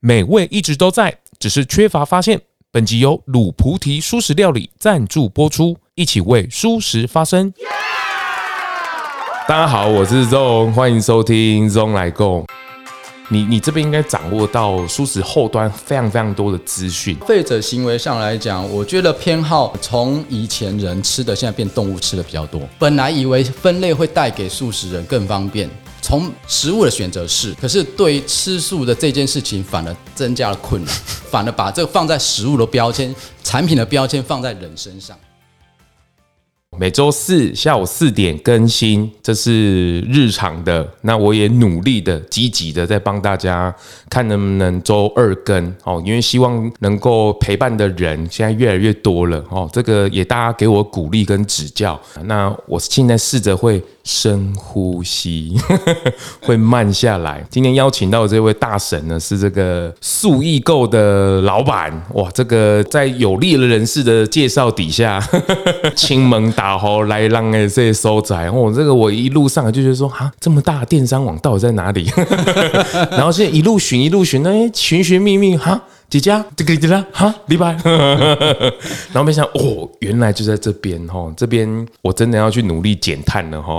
美味一直都在，只是缺乏发现。本集由卤菩提素食料理赞助播出，一起为素食发声。大家好，我是 ZONG，欢迎收听 ZONG 来购。你你这边应该掌握到素食后端非常非常多的资讯。消费者行为上来讲，我觉得偏好从以前人吃的，现在变动物吃的比较多。本来以为分类会带给素食人更方便。从食物的选择是，可是对于吃素的这件事情，反而增加了困难，反而把这个放在食物的标签、产品的标签放在人身上。每周四下午四点更新，这是日常的。那我也努力的、积极的在帮大家看能不能周二更哦，因为希望能够陪伴的人现在越来越多了哦。这个也大家给我鼓励跟指教。那我现在试着会深呼吸，会慢下来。今天邀请到的这位大神呢，是这个素易购的老板哇。这个在有利的人士的介绍底下，亲门打。然后来让哎这些收窄，哦，这个我一路上就觉得说啊，这么大的电商网到底在哪里？然后现在一路寻一路寻，哎，寻寻觅觅哈。几家这个几家哈，礼拜，然后没想哦，原来就在这边哈，这边我真的要去努力减碳了哈。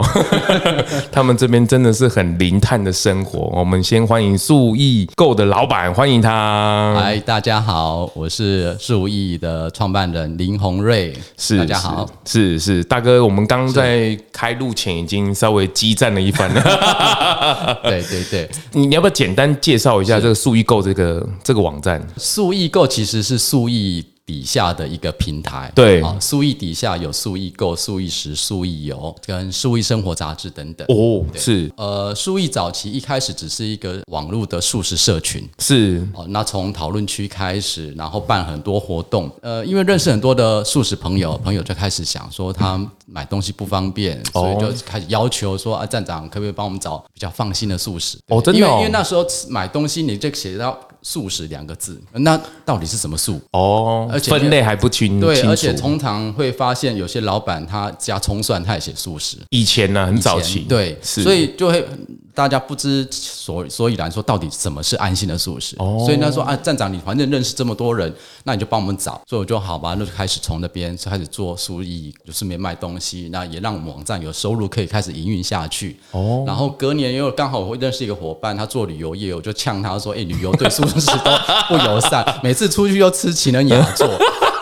他们这边真的是很零碳的生活。我们先欢迎素易购的老板，欢迎他。嗨，大家好，我是素易的创办人林宏瑞。是，大家好，是是，是大哥，我们刚刚在开录前已经稍微激战了一番了。对 对对，你你要不要简单介绍一下这个素易购这个这个网站？素易购其实是素易底下的一个平台，对。啊，素易底下有素易购、素易食、素易游跟素易生活杂志等等。哦，是，呃，素易早期一开始只是一个网络的素食社群，是。哦，那从讨论区开始，然后办很多活动，呃，因为认识很多的素食朋友，朋友就开始想说他买东西不方便，所以就开始要求说啊，站长可不可以帮我们找比较放心的素食？哦，真的，哦，因为因为那时候买东西你就写到。素食两个字，那到底是什么素？哦，而且分类还不清。对，而且通常会发现有些老板他加葱蒜，他也写素食。以前呢，很早期，对，是，所以就会。大家不知所所以然，说到底什么是安心的素食？哦，所以他说啊，站长，你反正认识这么多人，那你就帮我们找。所以我就好吧，那就开始从那边开始做素易，就顺便卖东西，那也让我们网站有收入，可以开始营运下去。哦，然后隔年因为刚好我会认识一个伙伴，他做旅游业，我就呛他说，哎，旅游对素 时都不友善，每次出去又吃情人眼座。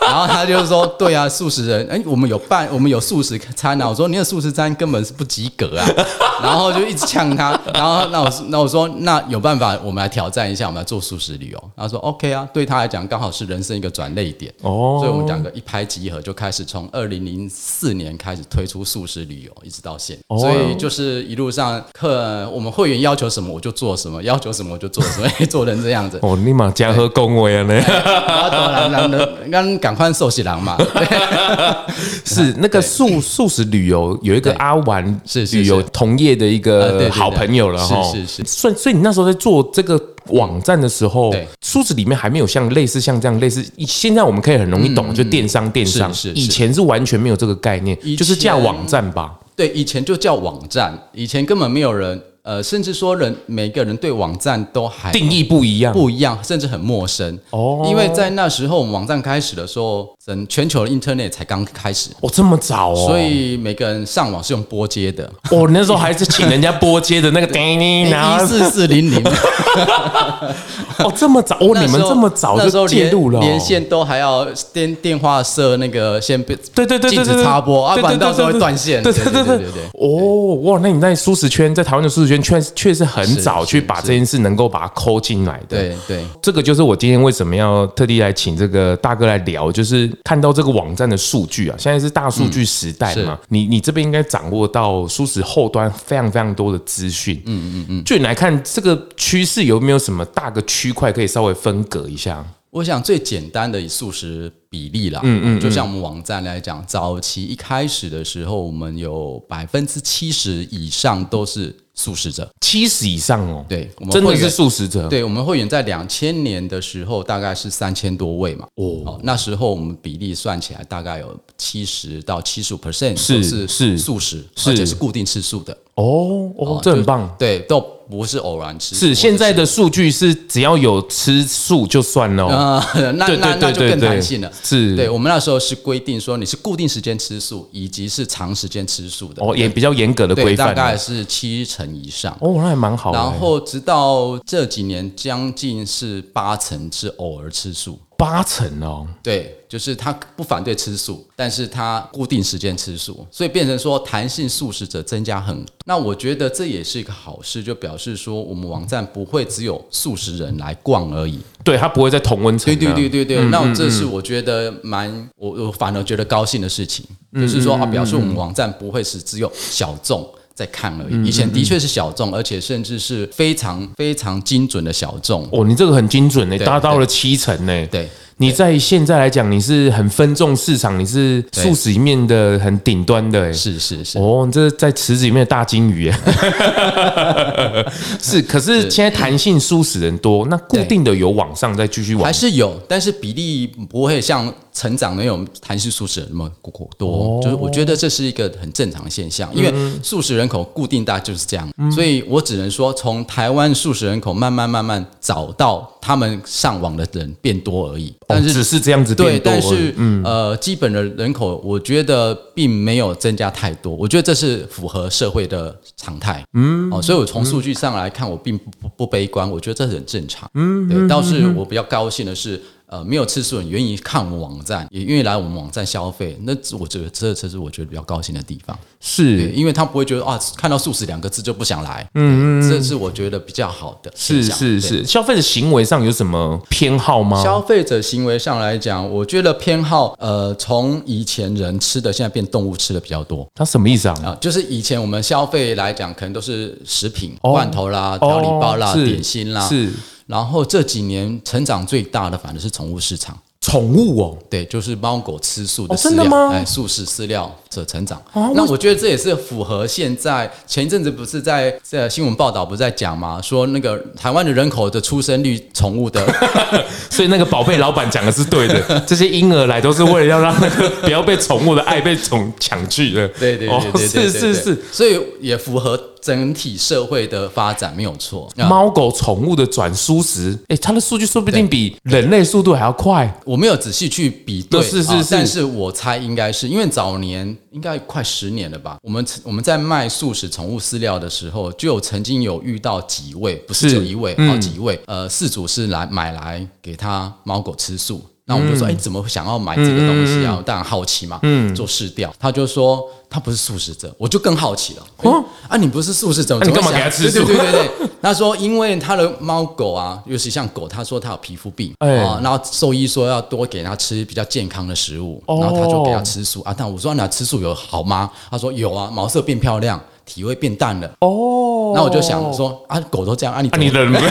然后他就说：“对啊，素食人，哎，我们有办，我们有素食餐啊。”我说：“你的素食餐根本是不及格啊！”然后就一直呛他。然后那我那我说：“那有办法，我们来挑战一下，我们来做素食旅游。”他说：“OK 啊。”对他来讲，刚好是人生一个转捩点。哦，所以我们两个一拍即合，就开始从二零零四年开始推出素食旅游，一直到现在。所以就是一路上客我们会员要求什么我就做什么，要求什么我就做什么，做成这样子。哦，立马加和恭维啊！呢，当然了，刚刚。宽寿喜郎嘛，是 那个素素食旅游有一个阿丸是旅游同业的一个好朋友了哈，是是是。所以所以你那时候在做这个网站的时候，素食里面还没有像类似像这样类似，现在我们可以很容易懂，就电商电商。以前是完全没有这个概念，就是叫网站吧？对，以前就叫网站，以前根本没有人。呃，甚至说人每个人对网站都还定义不一样，不一样，甚至很陌生哦。因为在那时候，我们网站开始的时候，整全球的 Internet 才刚开始哦，这么早哦。所以每个人上网是用拨接的哦，那时候还是请人家拨接的那个 叮叮，一四四零零。哦，这么早哦，你们这么早就介入了，连线都还要电电话设那个先对对对对禁止插播，啊，不然到时候会断线。对对对对对对。哦哇，那你在舒适圈，在台湾的舒适圈。确确实很早去把这件事能够把它抠进来的，对对，这个就是我今天为什么要特地来请这个大哥来聊，就是看到这个网站的数据啊，现在是大数据时代嘛，你你这边应该掌握到素食后端非常非常多的资讯，嗯嗯嗯，就你来看这个趋势有没有什么大个区块可以稍微分隔一下？我想最简单的以素食比例啦，嗯嗯，就像我们网站来讲，早期一开始的时候，我们有百分之七十以上都是。素食者七十以上哦，对，我们真的是素食者。对，我们会员在两千年的时候大概是三千多位嘛，哦，那时候我们比例算起来大概有七十到七十五 percent 是是素食，而且是固定吃素的。哦哦，这很棒。对，都不是偶然吃素。是现在的数据是只要有吃素就算了。那那那就更弹性了。是，对我们那时候是规定说你是固定时间吃素，以及是长时间吃素的。哦，也比较严格的规范，大概是七成以上。哦，那还蛮好。然后直到这几年，将近是八成是偶尔吃素。八成哦，对，就是他不反对吃素，但是他固定时间吃素，所以变成说弹性素食者增加很多。那我觉得这也是一个好事，就表示说我们网站不会只有素食人来逛而已。对，他不会在同温层。对对对对对，嗯、那这是我觉得蛮我我反而觉得高兴的事情，嗯、就是说啊，表示我们网站不会是只有小众。在看而已。以前的确是小众，而且甚至是非常非常精准的小众。哦，你这个很精准呢，达到了七成呢。对。你在现在来讲，你是很分众市场，你是素食里面的很顶端的，是是是。哦，你这在池子里面的大金鱼，是。可是现在弹性素食人多，那固定的有往上再继续往，还是有，但是比例不会像成长那种弹性素食人那么多。就是我觉得这是一个很正常的现象，因为素食人口固定大就是这样，所以我只能说，从台湾素食人口慢慢慢慢找到他们上网的人变多而已。但是只是这样子变多，对，但是嗯。呃，基本的人口我觉得并没有增加太多，我觉得这是符合社会的常态，嗯，哦，所以我从数据上来看，我并不不不悲观，我觉得这是很正常，嗯，对，倒是我比较高兴的是。呃，没有吃素人愿意看我们网站，也愿意来我们网站消费，那我觉得这这是我觉得比较高兴的地方，是，因为他不会觉得啊，看到素食两个字就不想来，嗯，这是我觉得比较好的。是是是，消费者行为上有什么偏好吗？消费者行为上来讲，我觉得偏好，呃，从以前人吃的，现在变动物吃的比较多。他什么意思啊？啊，就是以前我们消费来讲，可能都是食品、罐头啦、调理包啦、点心啦，是。然后这几年成长最大的反而是宠物市场。宠物哦，对，就是猫狗吃素的饲料，哎，素食饲料者成长。那我觉得这也是符合现在前一阵子不是在在新闻报道不是在讲吗？说那个台湾的人口的出生率，宠物的，所以那个宝贝老板讲的是对的。这些婴儿来都是为了要让那个不要被宠物的爱被宠抢去的。对对对对，是是是，所以也符合。整体社会的发展没有错，猫狗宠物的转输时，哎，它的数据说不定比人类速度还要快。我没有仔细去比对，是是是，但是我猜应该是因为早年应该快十年了吧。我们我们在卖素食宠物饲料的时候，就有曾经有遇到几位，不是就一位，好几位，呃，饲主是来买来给他猫狗吃素。那我们就说，哎，怎么想要买这个东西啊？当然好奇嘛，嗯做试调。他就说他不是素食者，我就更好奇了。哦，啊，你不是素食者，你干嘛给他吃素？对对对对对。他说，因为他的猫狗啊，尤其像狗，他说他有皮肤病啊，然后兽医说要多给他吃比较健康的食物，然后他就给他吃素啊。但我说，那吃素有好吗？他说有啊，毛色变漂亮，体味变淡了。哦，那我就想说啊，狗都这样啊，你你人。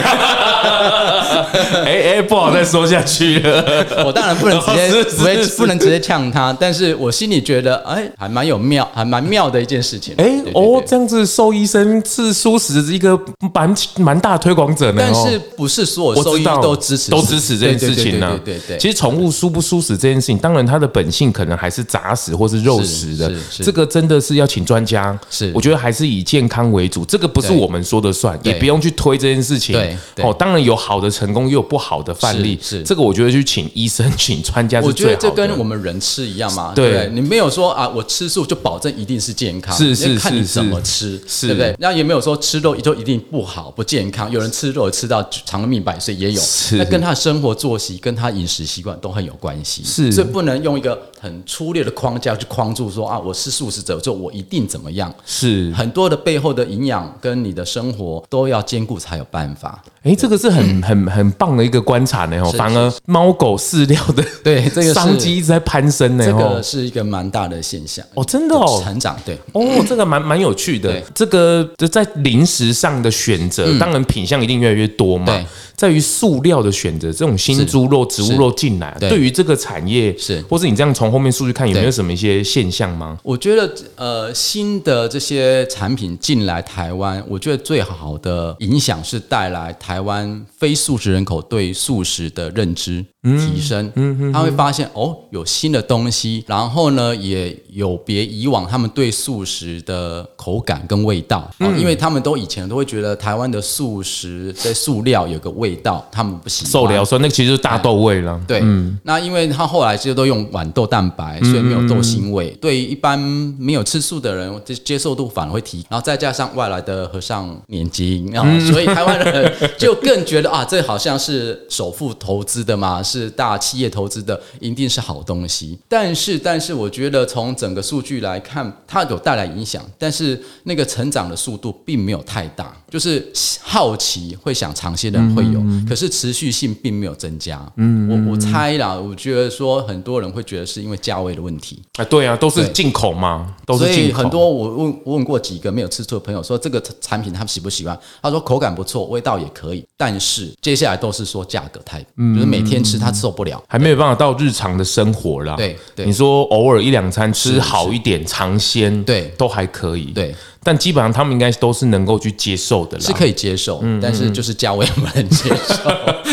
哎哎，不好再说下去了。我当然不能直接，不会不能直接呛他，但是我心里觉得，哎，还蛮有妙，还蛮妙的一件事情。哎哦，这样子，兽医生是素食一个蛮蛮大的推广者呢。但是不是所有兽医都支持，都支持这件事情呢？对对对。其实宠物舒不素食这件事情，当然它的本性可能还是杂食或是肉食的。这个真的是要请专家。是，我觉得还是以健康为主。这个不是我们说的算，也不用去推这件事情。对，哦，当然有好的成功。也有不好的范例，是这个，我觉得去请医生、请专家是最好的。我觉得这跟我们人吃一样嘛，对不对？你没有说啊，我吃素就保证一定是健康，是是是，看你怎么吃，对不对？那也没有说吃肉就一定不好、不健康。有人吃肉吃到长命百岁也有，那跟他生活作息、跟他饮食习惯都很有关系。是，所以不能用一个很粗略的框架去框住说啊，我是素食者就我一定怎么样。是很多的背后的营养跟你的生活都要兼顾才有办法。哎，这个是很很很棒的一个观察呢。哦，反而猫狗饲料的对这个商机一直在攀升呢。这个是一个蛮大的现象哦，真的哦，成长对哦，这个蛮蛮有趣的。这个就在零食上的选择，当然品相一定越来越多嘛。在于塑料的选择，这种新猪肉、植物肉进来，对于这个产业是，或是你这样从后面数据看，有没有什么一些现象吗？我觉得呃，新的这些产品进来台湾，我觉得最好的影响是带来台湾非素食人口对素食的认知提升。嗯嗯，他会发现哦，有新的东西，然后呢，也有别以往他们对素食的口感跟味道。嗯，因为他们都以前都会觉得台湾的素食在塑料有个味道，他们不喜欢。受疗说那个其实是大豆味了。对，嗯，那因为他后来其实都用豌豆蛋白，所以没有豆腥味。对于一般没有吃素的人，接接受度反而会提。然后再加上外来的和尚念经，然后所以台湾人就更觉得啊，这好像是首富投资的嘛，是大企业投资的，一定是好东西。但是，但是我觉得从整个数据来看，它有带来影响，但是那个成长的速度并没有太大。就是好奇会想尝鲜的人会有，可是持续性并没有增加。嗯，我我猜啦，我觉得说很多人会觉得是因为价位的问题。啊，对啊，都是进口嘛，都是进口。所以很多我问问过几个没有吃醋的朋友，说这个产品他们喜不喜欢？他说口感不错，味道也可以，但是接下来都是说价格太，就是每天吃他受不了，还没有办法到日常的生活啦。对对，你说偶尔一两餐吃好一点尝鲜，对，都还可以。对。但基本上他们应该都是能够去接受的，是可以接受，嗯，但是就是价位不能接受。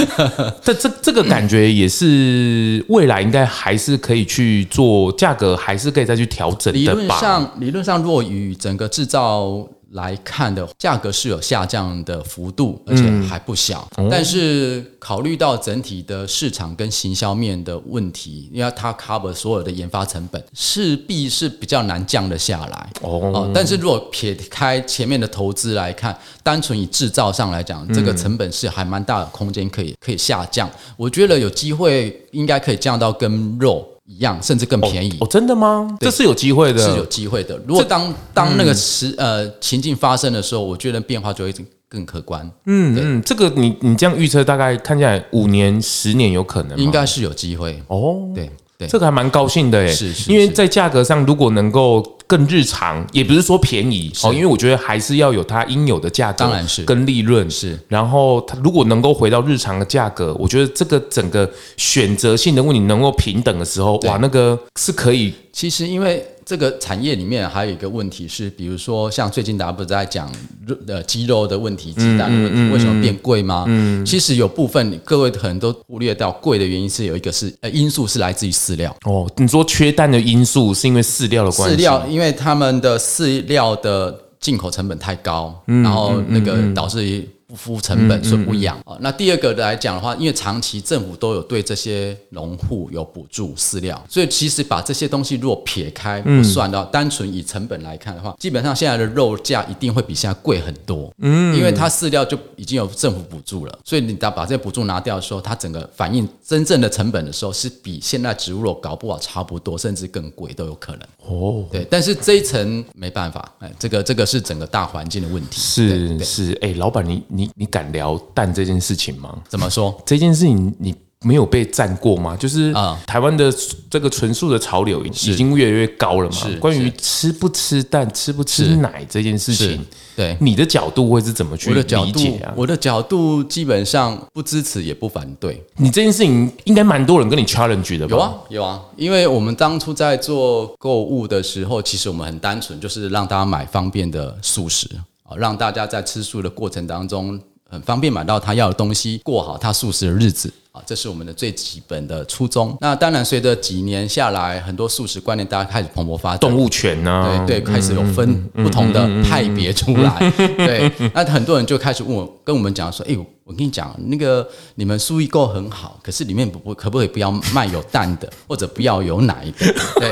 这这这个感觉也是未来应该还是可以去做，价格还是可以再去调整的吧。理论上，理论上若与整个制造。来看的价格是有下降的幅度，而且还不小。嗯、但是考虑到整体的市场跟行销面的问题，因为它 cover 所有的研发成本，势必是比较难降得下来。哦，但是如果撇开前面的投资来看，单纯以制造上来讲，这个成本是还蛮大的空间可以可以下降。我觉得有机会应该可以降到跟肉。一样，甚至更便宜哦？哦，真的吗？这是有机会的，是有机会的。如果当当那个时呃情境发生的时候，我觉得变化就会更可观。嗯嗯，这个你你这样预测，大概看起来五年、十年有可能，应该是有机会哦。对。对，这个还蛮高兴的诶，是是，因为在价格上如果能够更日常，也不是说便宜哦，因为我觉得还是要有它应有的价格，当然是跟利润是。然后它如果能够回到日常的价格，我觉得这个整个选择性的问题能够平等的时候，哇，那个是可以。其实因为。这个产业里面还有一个问题是，比如说像最近大家不是在讲肉呃鸡肉的问题、鸡蛋的问题，为什么变贵吗？嗯，其实有部分各位可能都忽略到，贵的原因是有一个是呃因素是来自于饲料。哦，你说缺蛋的因素是因为饲料的关系？饲料，因为他们的饲料的进口成本太高，然后那个导致于。付成本所以不养啊。那第二个来讲的话，因为长期政府都有对这些农户有补助饲料，所以其实把这些东西如果撇开不算的话，单纯以成本来看的话，基本上现在的肉价一定会比现在贵很多。嗯，因为它饲料就已经有政府补助了，所以你要把这些补助拿掉的时候，它整个反映真正的成本的时候，是比现在植物肉搞不好差不多，甚至更贵都有可能。哦，对，但是这一层没办法，哎，这个这个是整个大环境的问题。是是，哎，老板你你。你你敢聊蛋这件事情吗？怎么说？这件事情你没有被赞过吗？就是啊，台湾的这个纯素的潮流已经越来越高了嘛。是关于吃不吃蛋、吃不吃奶这件事情，对你的角度会是怎么去理解啊？我的角度基本上不支持也不反对。你这件事情应该蛮多人跟你 challenge 的吧？有啊，有啊，因为我们当初在做购物的时候，其实我们很单纯，就是让大家买方便的素食。啊，让大家在吃素的过程当中很方便买到他要的东西，过好他素食的日子啊，这是我们的最基本的初衷。那当然，随着几年下来，很多素食观念大家开始蓬勃发展，动物权呢、啊，对对，开始有分不同的派别出来。对，那很多人就开始问我，跟我们讲说，哎呦。我跟你讲，那个你们素易购很好，可是里面不不可不可以不要卖有蛋的，或者不要有奶的？对，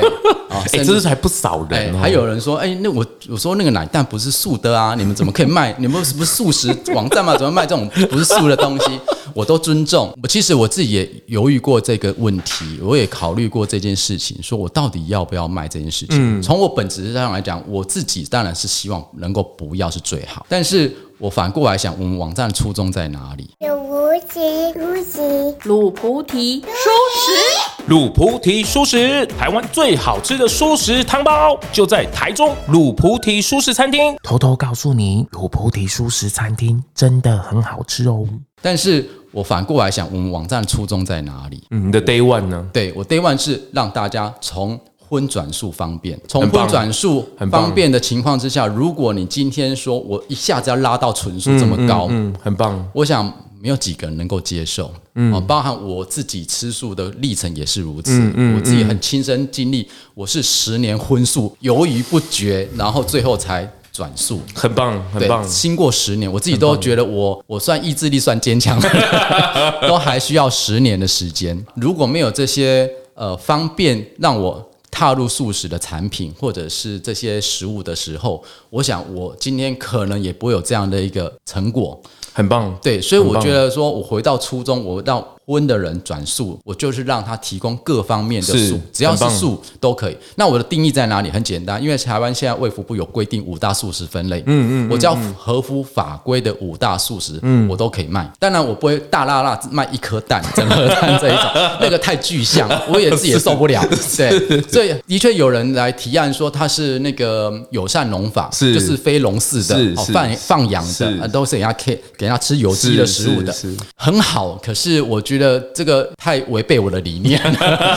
啊、哦，甚至还不少人、哦欸，还有人说，哎、欸，那我我说那个奶蛋不是素的啊，你们怎么可以卖？你们不是不是素食网站吗？怎么卖这种不是素的东西？我都尊重。我其实我自己也犹豫过这个问题，我也考虑过这件事情，说我到底要不要卖这件事情？从、嗯、我本质上来讲，我自己当然是希望能够不要是最好，但是。我反过来想，我们网站的初衷在哪里？有菩提，菩提，鲁菩提，书食。卤菩提素食，台湾最好吃的素食汤包就在台中卤菩提素食餐厅。偷偷告诉你，卤菩提素食餐厅真的很好吃哦。但是我反过来想，我们网站初衷在哪里？嗯，你的 Day One 呢？对，我 Day One 是让大家从荤转素方便，从荤转素方便的情况之下，如果你今天说我一下子要拉到纯素这么高，嗯，嗯，嗯，很棒。我想没有几个人能够接受。嗯，包含我自己吃素的历程也是如此。嗯嗯，我自己很亲身经历，我是十年荤素犹豫不决，然后最后才转素。很棒，很棒。经过十年，我自己都觉得我我算意志力算坚强，都还需要十年的时间。如果没有这些呃方便让我踏入素食的产品或者是这些食物的时候，我想我今天可能也不会有这样的一个成果。很棒，对，所以我觉得说，我回到初中，我让。荤的人转素，我就是让他提供各方面的素，只要是素都可以。那我的定义在哪里？很简单，因为台湾现在卫福部有规定五大素食分类，嗯嗯，我只要合乎法规的五大素食，嗯，我都可以卖。当然，我不会大辣辣卖一颗蛋，整颗蛋这一种，那个太具象，我也自己也受不了。对，所以的确有人来提案说他是那个友善农法，是就是非笼饲的，哦放放养的，都是给人家给给人家吃有机的食物的，很好。可是我觉得。觉得这个太违背我的理念，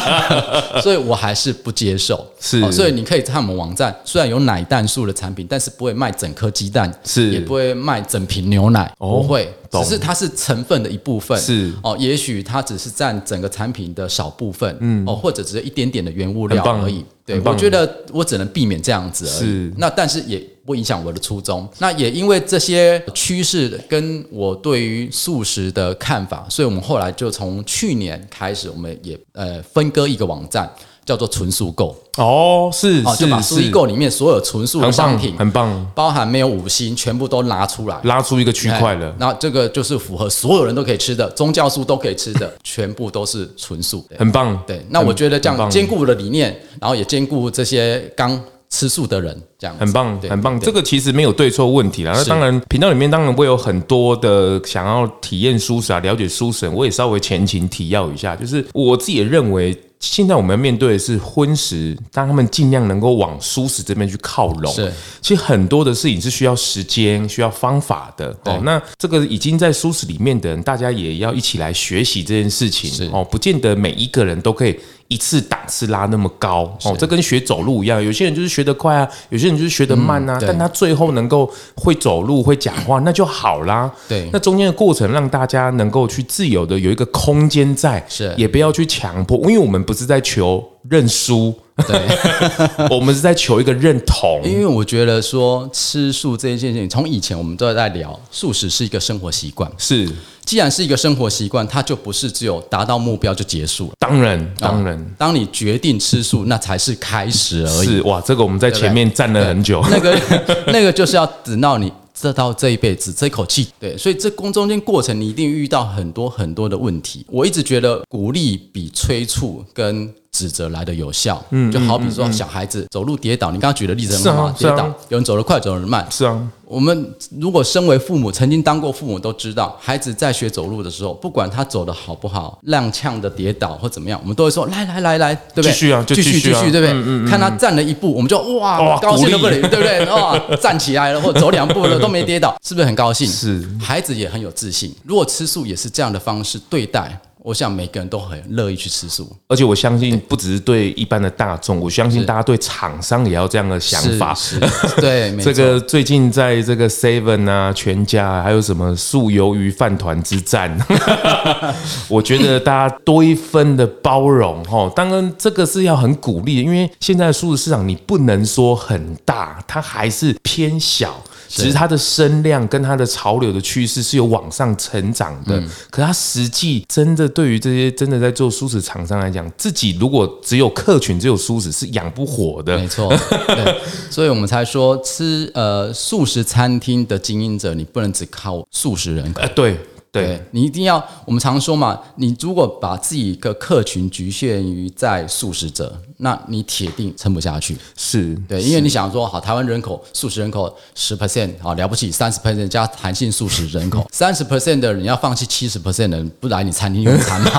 所以我还是不接受。是、哦，所以你可以看我们网站，虽然有奶蛋素的产品，但是不会卖整颗鸡蛋，是，也不会卖整瓶牛奶，哦、不会，只是它是成分的一部分。是，哦，也许它只是占整个产品的少部分，嗯，哦，或者只是一点点的原物料而已。对，我觉得我只能避免这样子而已。是，那但是也不影响我的初衷。那也因为这些趋势跟我对于素食的看法，所以我们后来就从去年开始，我们也呃分割一个网站。叫做纯素购哦，是，哦，就把素购里面所有纯素的商品，很棒，包含没有五星，全部都拿出来，拉出一个区块了。那这个就是符合所有人都可以吃的，宗教素都可以吃的，全部都是纯素，很棒。对，那我觉得这样兼顾的理念，然后也兼顾这些刚吃素的人，这样很棒，很棒。这个其实没有对错问题啦。那当然，频道里面当然会有很多的想要体验素食啊，了解素食，我也稍微前情提要一下，就是我自己也认为。现在我们要面对的是荤食，当他们尽量能够往素食这边去靠拢。是，其实很多的事情是需要时间、需要方法的。哦，那这个已经在素食里面的人，大家也要一起来学习这件事情。哦，不见得每一个人都可以。一次档次拉那么高。哦，这跟学走路一样，有些人就是学得快啊，有些人就是学得慢啊，但他最后能够会走路、会讲话，那就好啦。对，那中间的过程让大家能够去自由的有一个空间在，是。也不要去强迫，因为我们不是在求认输，对，我们是在求一个认同。因为我觉得说吃素这件事情，从以前我们都在聊，素食是一个生活习惯，是。既然是一个生活习惯，它就不是只有达到目标就结束了。当然，当然，当你决定吃素，那才是开始而已。是哇，这个我们在前面站了很久。那个，那个就是要等到你这到这一辈子这一口气。对，所以这中中间过程，你一定遇到很多很多的问题。我一直觉得鼓励比催促跟指责来的有效。嗯，就好比说小孩子走路跌倒，你刚刚举的例子很好，跌倒，有人走得快，走得慢。是啊。我们如果身为父母，曾经当过父母，都知道，孩子在学走路的时候，不管他走得好不好，踉跄的跌倒或怎么样，我们都会说：来来来来，对不对？继续啊，继续继续，对不对？嗯嗯。看他站了一步，我们就哇，高兴的不得了，对不对？哇，站起来了，或 走两步了都没跌倒，是不是很高兴？是。孩子也很有自信。如果吃素也是这样的方式对待。我想每个人都很乐意去吃素，而且我相信不只是对一般的大众，我相信大家对厂商也要这样的想法。是，对，这个最近在这个 Seven 啊、全家还有什么素鱿鱼饭团之战 我觉得大家多一分的包容哈。当然，这个是要很鼓励，因为现在的素食市场你不能说很大，它还是偏小。只是它的声量跟它的潮流的趋势是有往上成长的，嗯、可它实际真的对于这些真的在做素食厂商来讲，自己如果只有客群只有素食是养不活的。没错，对，所以我们才说吃呃素食餐厅的经营者，你不能只靠素食人口。呃，对。对你一定要，我们常说嘛，你如果把自己的客群局限于在素食者，那你铁定撑不下去。是对，因为你想说，好，台湾人口素食人口十 percent，好了不起，三十 percent 加弹性素食人口，三十 percent 的人要放弃七十 percent 的人不来你餐厅用餐嘛？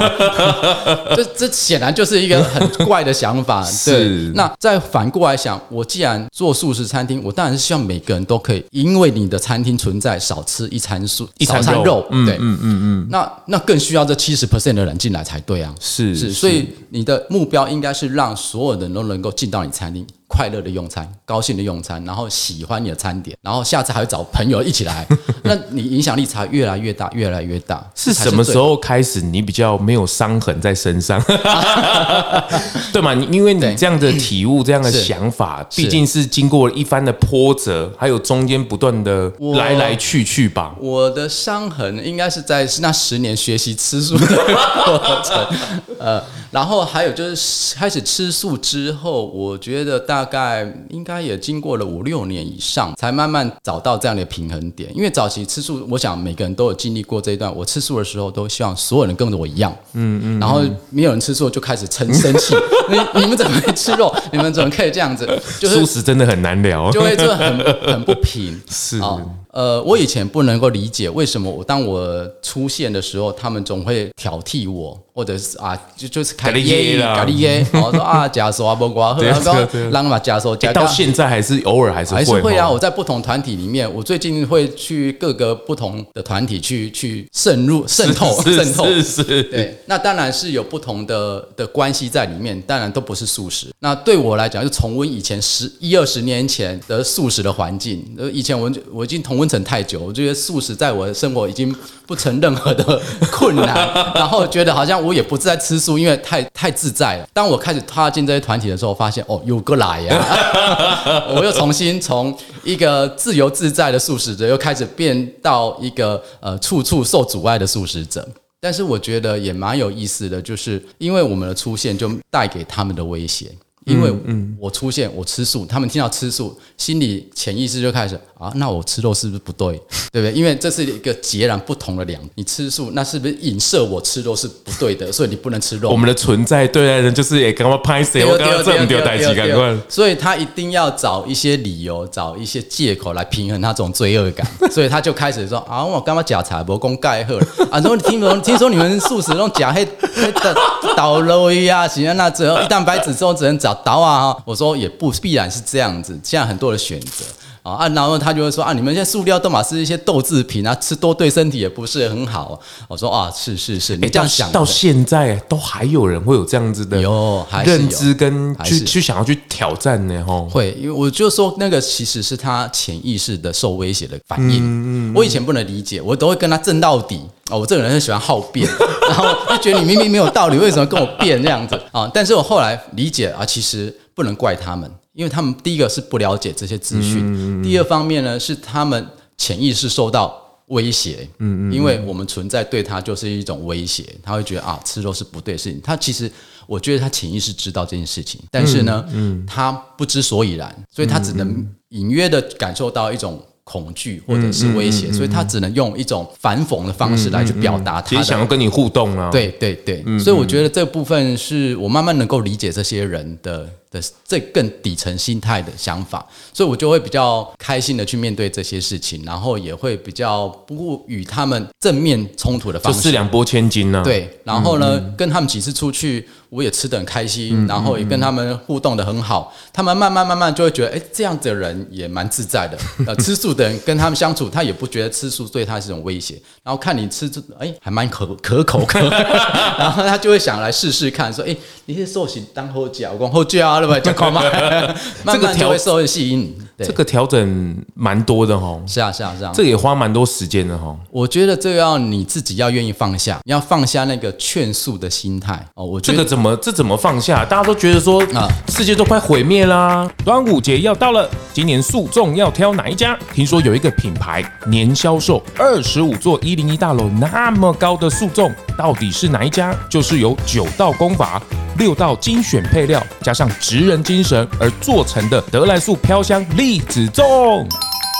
这这显然就是一个很怪的想法。对，是那再反过来想，我既然做素食餐厅，我当然是希望每个人都可以，因为你的餐厅存在，少吃一餐素，一餐肉，嗯对。嗯嗯嗯，那那更需要这七十 percent 的人进来才对啊！是是，所以你的目标应该是让所有人都能够进到你餐厅，快乐的用餐，高兴的用餐，然后喜欢你的餐点，然后下次还会找朋友一起来，那你影响力才越来越大，越来越大。是什么时候开始你比较没有伤痕在身上？对嘛？你因为你这样的体悟、这样的想法，毕竟是经过一番的波折，还有中间不断的来来去去吧。我的伤痕应该是在那十年学习吃素的 过程，呃，然后还有就是开始吃素之后，我觉得大大概应该也经过了五六年以上，才慢慢找到这样的平衡点。因为早期吃素，我想每个人都有经历过这一段。我吃素的时候，都希望所有人跟着我一样，嗯嗯，然后没有人吃素就开始称生气，你你们怎么会吃肉？你们怎么可以这样子？就是素食真的很难聊，就会就很很不平，是。呃，我以前不能够理解为什么我当我出现的时候，他们总会挑剔我，或者是啊，就就是开耶咖喱耶，然后说啊，假说啊，不瓜，然后让嘛假说，到现在还是偶尔还是会还是会啊。我在不同团体里面，我最近会去各个不同的团体去去渗入渗透渗透，是是，对，那当然是有不同的的关系在里面，当然都不是素食。那对我来讲，就重温以前十一二十年前的素食的环境，以前我我已经同温。成太久，我觉得素食在我的生活已经不成任何的困难，然后觉得好像我也不是在吃素，因为太太自在了。当我开始踏进这些团体的时候，发现哦，有个来呀、啊，我又重新从一个自由自在的素食者，又开始变到一个呃处处受阻碍的素食者。但是我觉得也蛮有意思的，就是因为我们的出现，就带给他们的威胁。因为我出现，我吃素，他们听到吃素，心里潜意识就开始啊，那我吃肉是不是不对？对不对？因为这是一个截然不同的两，你吃素，那是不是影射我吃肉是不对的？所以你不能吃肉。我们的存在对待人就是也刚刚拍谁，我刚刚这么丢代志，赶快。所以他一定要找一些理由，找一些借口来平衡他这种罪恶感。所以他就开始说啊，我刚刚假茶不公盖喝啊，说你听说听说你们素食那种假黑黑的倒肉呀，行啊，那之后一蛋白质之后只能找。导啊！我说也不必然是这样子，现在很多的选择啊，然后他就会说啊，你们现在塑料都嘛是一些豆制品啊，吃多对身体也不是很好。我说啊，是是是，你这样想，到现在都还有人会有这样子的有认知跟去去想要去挑战呢？吼，会，因为我就说那个其实是他潜意识的受威胁的反应。我以前不能理解，我都会跟他争到底。哦，我这个人很喜欢好辩，然后就觉得你明明没有道理，为什么跟我辩这样子啊？但是我后来理解啊，其实不能怪他们，因为他们第一个是不了解这些资讯，第二方面呢是他们潜意识受到威胁，嗯嗯，因为我们存在对他就是一种威胁，他会觉得啊，吃肉是不对的事情。他其实我觉得他潜意识知道这件事情，但是呢，嗯，他不知所以然，所以他只能隐约的感受到一种。恐惧或者是威胁，所以他只能用一种反讽的方式来去表达他。其实想要跟你互动啊。对对对，所以我觉得这部分是我慢慢能够理解这些人的。的这更底层心态的想法，所以我就会比较开心的去面对这些事情，然后也会比较不与他们正面冲突的方式，四两拨千斤呢。对，然后呢，嗯、跟他们几次出去，我也吃的很开心，嗯、然后也跟他们互动的很好，他们慢慢慢慢就会觉得，哎，这样子的人也蛮自在的。呃，吃素的人跟他们相处，他也不觉得吃素对他是一种威胁，然后看你吃这，哎，还蛮可可口可，然后他就会想来试试看，说，哎，你是寿喜当后脚，我讲后脚。这个就会受吸引，这个调整蛮多的哈。是啊，是啊，是啊，这也花蛮多时间的哈。我觉得这个要你自己要愿意放下，你要放下那个劝诉的心态哦。我觉得这个怎么这怎么放下？大家都觉得说啊，世界都快毁灭啦。端午节要到了，今年素粽要挑哪一家？听说有一个品牌年销售二十五座一零一大楼那么高的素粽，到底是哪一家？就是由九道功法。六道精选配料，加上职人精神而做成的德来素飘香栗子粽，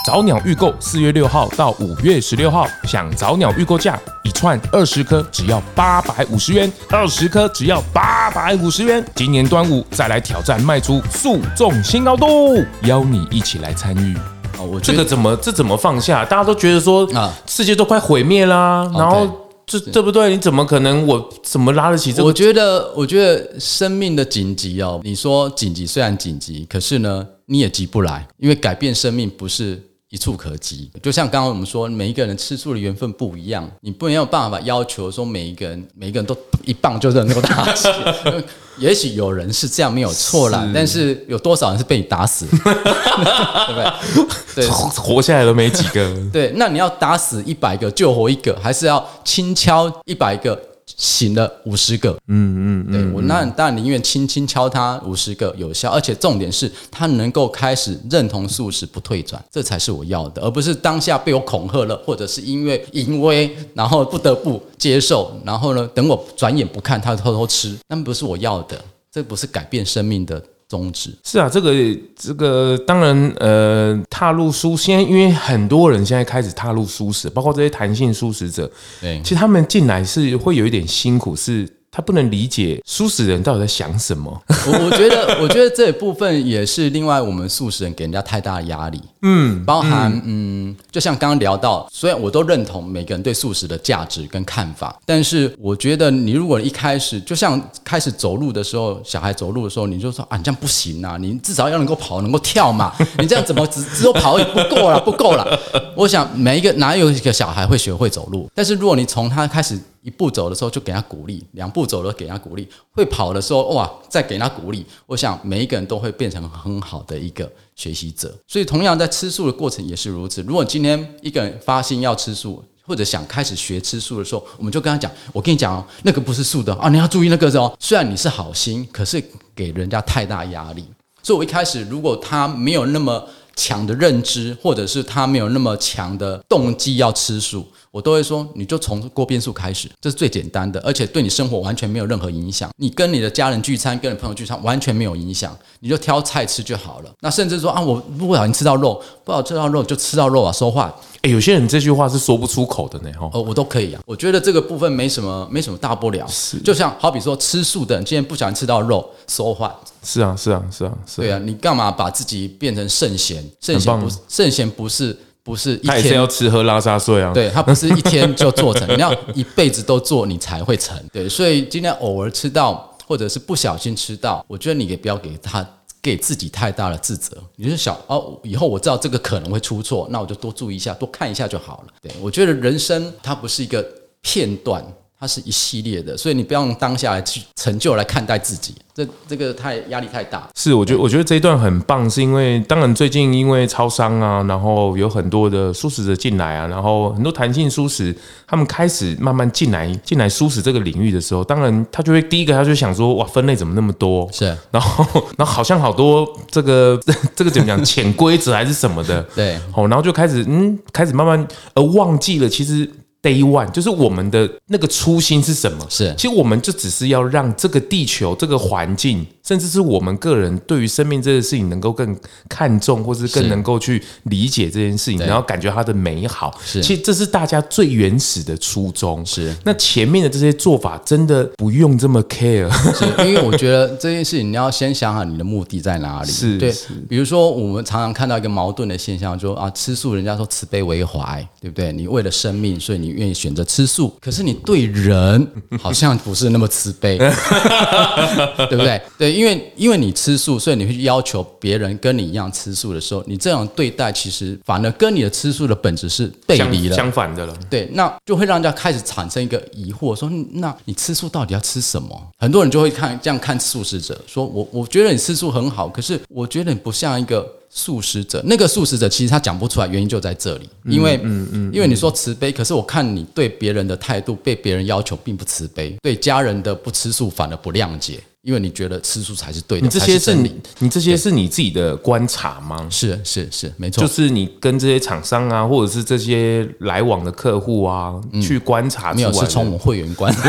早鸟预购四月六号到五月十六号，想早鸟预购价一串，二十颗只要八百五十元，二十颗只要八百五十元。今年端午再来挑战，卖出素粽新高度，邀你一起来参与。哦，我这个怎么这怎么放下？大家都觉得说啊，世界都快毁灭啦，然后这这不对？你怎么可能？我怎么拉得起这个？我觉得，我觉得生命的紧急哦，你说紧急虽然紧急，可是呢，你也急不来，因为改变生命不是。一触可及，就像刚刚我们说，每一个人吃醋的缘分不一样，你不能有办法要求说每一个人每一个人都一棒就能够打死。也许有人是这样没有错啦，但是有多少人是被你打死？对不对？对，活下来都没几个。对，那你要打死一百个救活一个，还是要轻敲一百个？醒了五十个，嗯嗯，对我那当然宁愿轻轻敲他五十个有效，而且重点是他能够开始认同素食不退转，这才是我要的，而不是当下被我恐吓了，或者是因为淫威，然后不得不接受，然后呢，等我转眼不看他偷偷吃，那不是我要的，这不是改变生命的。宗旨是啊，这个这个当然呃，踏入舒，现在因为很多人现在开始踏入舒适，包括这些弹性舒适者，对，其实他们进来是会有一点辛苦，是。他不能理解素食人到底在想什么。我我觉得，我觉得这一部分也是另外我们素食人给人家太大的压力。嗯，包含嗯，就像刚刚聊到，虽然我都认同每个人对素食的价值跟看法，但是我觉得你如果一开始就像开始走路的时候，小孩走路的时候，你就说啊，你这样不行啊，你至少要能够跑，能够跳嘛。你这样怎么只只有跑也不够了，不够了。我想每一个哪有一个小孩会学会走路？但是如果你从他开始。一步走的时候就给他鼓励，两步走了给他鼓励，会跑的时候哇，再给他鼓励。我想每一个人都会变成很好的一个学习者。所以同样在吃素的过程也是如此。如果今天一个人发心要吃素，或者想开始学吃素的时候，我们就跟他讲：我跟你讲哦，那个不是素的啊，你要注意那个哦。虽然你是好心，可是给人家太大压力。所以我一开始如果他没有那么强的认知，或者是他没有那么强的动机要吃素。我都会说，你就从锅边素开始，这是最简单的，而且对你生活完全没有任何影响。你跟你的家人聚餐，跟你朋友聚餐完全没有影响，你就挑菜吃就好了。那甚至说啊，我不小心吃到肉，不好吃到肉就吃到肉啊，说话。诶，有些人这句话是说不出口的呢，哈。哦，我都可以啊，我觉得这个部分没什么，没什么大不了。是，就像好比说吃素的人，今天不小心吃到肉，说话。是啊，是啊，是啊，是啊。对啊，你干嘛把自己变成圣贤？圣贤不是，圣贤不是。不是一天，要吃喝拉撒睡啊。对，他不是一天就做成，你要一辈子都做，你才会成。对，所以今天偶尔吃到，或者是不小心吃到，我觉得你也不要给他给自己太大的自责。你就是想哦，以后我知道这个可能会出错，那我就多注意一下，多看一下就好了。对，我觉得人生它不是一个片段。它是一系列的，所以你不要用当下来去成就来看待自己，这这个太压力太大。是，我觉得我觉得这一段很棒，是因为当然最近因为超商啊，然后有很多的素食者进来啊，然后很多弹性素食，他们开始慢慢进来进来素食这个领域的时候，当然他就会第一个他就想说，哇，分类怎么那么多？是，然后 然后好像好多这个 这个怎么讲潜规则还是什么的，对，哦，然后就开始嗯开始慢慢呃忘记了其实。Day one 就是我们的那个初心是什么？是，其实我们就只是要让这个地球、这个环境，甚至是我们个人对于生命这件事情能够更看重，或是更能够去理解这件事情，然后感觉它的美好。是，其实这是大家最原始的初衷。是，那前面的这些做法真的不用这么 care，是因为我觉得这件事情你要先想好你的目的在哪里。是，对，比如说我们常常看到一个矛盾的现象，就啊，吃素人家说慈悲为怀，对不对？你为了生命，所以。你愿意选择吃素，可是你对人好像不是那么慈悲，对不对？对，因为因为你吃素，所以你会要求别人跟你一样吃素的时候，你这样对待，其实反而跟你的吃素的本质是背离了，相反的了。对，那就会让人家开始产生一个疑惑，说：那你吃素到底要吃什么？很多人就会看这样看素食者，说我我觉得你吃素很好，可是我觉得你不像一个。素食者，那个素食者其实他讲不出来，原因就在这里，因为，嗯嗯，因为你说慈悲，可是我看你对别人的态度，被别人要求并不慈悲，对家人的不吃素反而不谅解，因为你觉得吃素才是对的。你这些是你，你这些是你自己的观察吗？是是是，没错，就是你跟这些厂商啊，或者是这些来往的客户啊，去观察，没有是从我们会员观。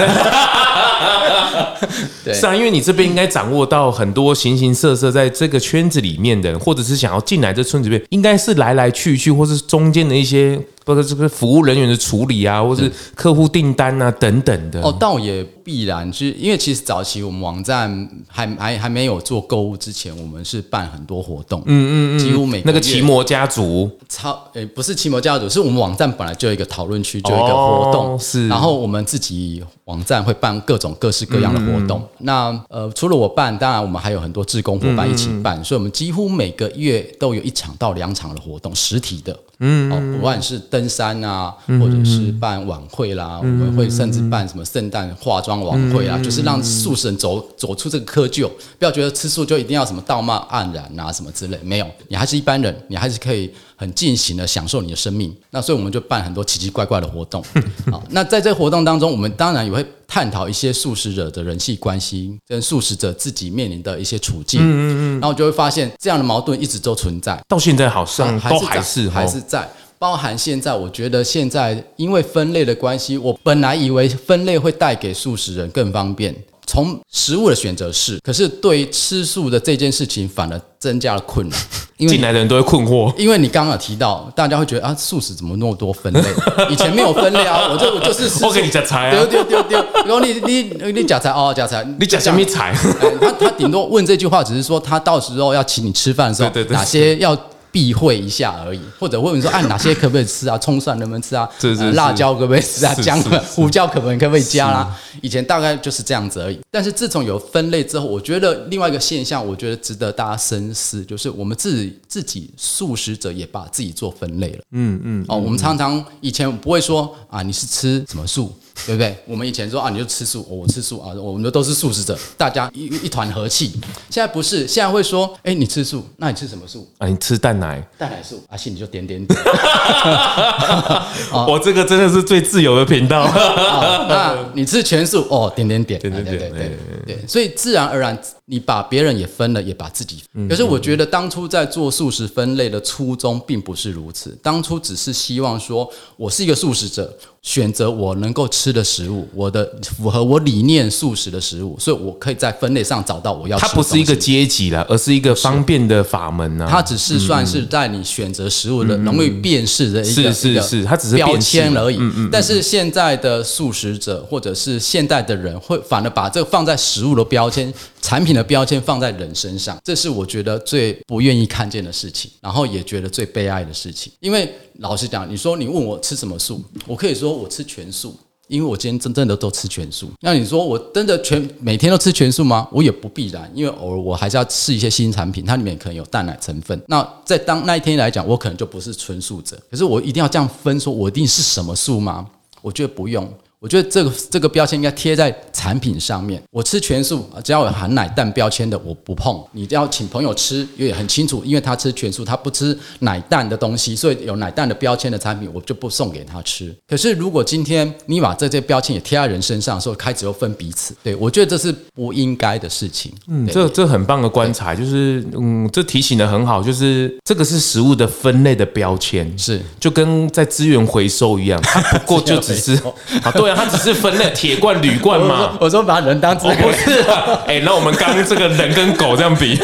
对是啊，因为你这边应该掌握到很多形形色色在这个圈子里面的人，或者是想要进来这村子里面，应该是来来去去，或是中间的一些包括这个服务人员的处理啊，或是客户订单啊等等的。哦，倒也必然，就是因为其实早期我们网站还还还没有做购物之前，我们是办很多活动，嗯嗯嗯，几乎每个那个奇摩家族。超诶、欸，不是奇摩家族，是我们网站本来就有一个讨论区，就有一个活动，哦、是，然后我们自己网站会办各种各式各样的活动。嗯、那呃，除了我办，当然我们还有很多志工伙伴一起办，嗯、所以我们几乎每个月都有一场到两场的活动，实体的。嗯，哦，不管是登山啊，或者是办晚会啦，嗯、我们会甚至办什么圣诞化妆晚会啊，嗯、就是让素食人走走出这个窠臼，不要觉得吃素就一定要什么道貌岸然啊什么之类，没有，你还是一般人，你还是可以很尽情的享受你的生命。那所以我们就办很多奇奇怪怪的活动。好，那在这个活动当中，我们当然也会探讨一些素食者的人际关系，跟素食者自己面临的一些处境。嗯嗯嗯，然后就会发现这样的矛盾一直都存在，到现在好像都还是还是在。包含现在，我觉得现在因为分类的关系，我本来以为分类会带给素食人更方便，从食物的选择是，可是对吃素的这件事情反而增加了困难。因为进来的人都会困惑，因为你刚刚有提到，大家会觉得啊，素食怎么那么多分类？以前没有分类啊，我就我就是 我给你夹菜啊，丢丢丢丢，然后你你你夹菜哦，夹菜，你夹什么菜？他他顶多问这句话，只是说他到时候要请你吃饭的时候，哪些要。避讳一下而已，或者问你说，哎，哪些可不可以吃啊？葱蒜能不能吃啊？是是是呃、辣椒可不可以吃啊？姜、胡椒可不可以可不可以加啦？以前大概就是这样子而已。但是自从有分类之后，我觉得另外一个现象，我觉得值得大家深思，就是我们自己自己素食者也把自己做分类了。嗯嗯。哦，我们常常以前不会说啊，你是吃什么素？对不对？我们以前说啊，你就吃素，我吃素啊，我们都是素食者，大家一一团和气。现在不是，现在会说，哎，你吃素，那你吃什么素？啊，你吃蛋奶，蛋奶素，阿信你就点点点。我这个真的是最自由的频道。那你吃全素哦，点点点，对对对对对对。所以自然而然，你把别人也分了，也把自己分。可是我觉得当初在做素食分类的初衷并不是如此，当初只是希望说我是一个素食者。选择我能够吃的食物，我的符合我理念素食的食物，所以我可以在分类上找到我要。它不是一个阶级了，而是一个方便的法门呢、啊。它只是算是在你选择食物的容易辨识的一个、嗯、是是是，它只是标签而已。嗯嗯。但是现在的素食者或者是现代的人，会反而把这个放在食物的标签、产品的标签放在人身上，这是我觉得最不愿意看见的事情，然后也觉得最悲哀的事情，因为。老实讲，你说你问我吃什么素，我可以说我吃全素，因为我今天真正的都吃全素。那你说我真的全每天都吃全素吗？我也不必然，因为偶尔我还是要试一些新产品，它里面可能有蛋奶成分。那在当那一天来讲，我可能就不是纯素者。可是我一定要这样分，说我一定是什么素吗？我觉得不用。我觉得这个这个标签应该贴在产品上面。我吃全素，只要有含奶蛋标签的，我不碰。你要请朋友吃，也很清楚，因为他吃全素，他不吃奶蛋的东西，所以有奶蛋的标签的产品，我就不送给他吃。可是如果今天你把这些标签也贴在人身上的时候，开始又分彼此，对，我觉得这是不应该的事情。嗯，这这很棒的观察，就是嗯，这提醒的很好，就是这个是食物的分类的标签，是就跟在资源回收一样，它不过就只是 啊，对。它只是分类铁罐、铝罐嘛。我说把人当资源，不是。哎，那我们刚这个人跟狗这样比，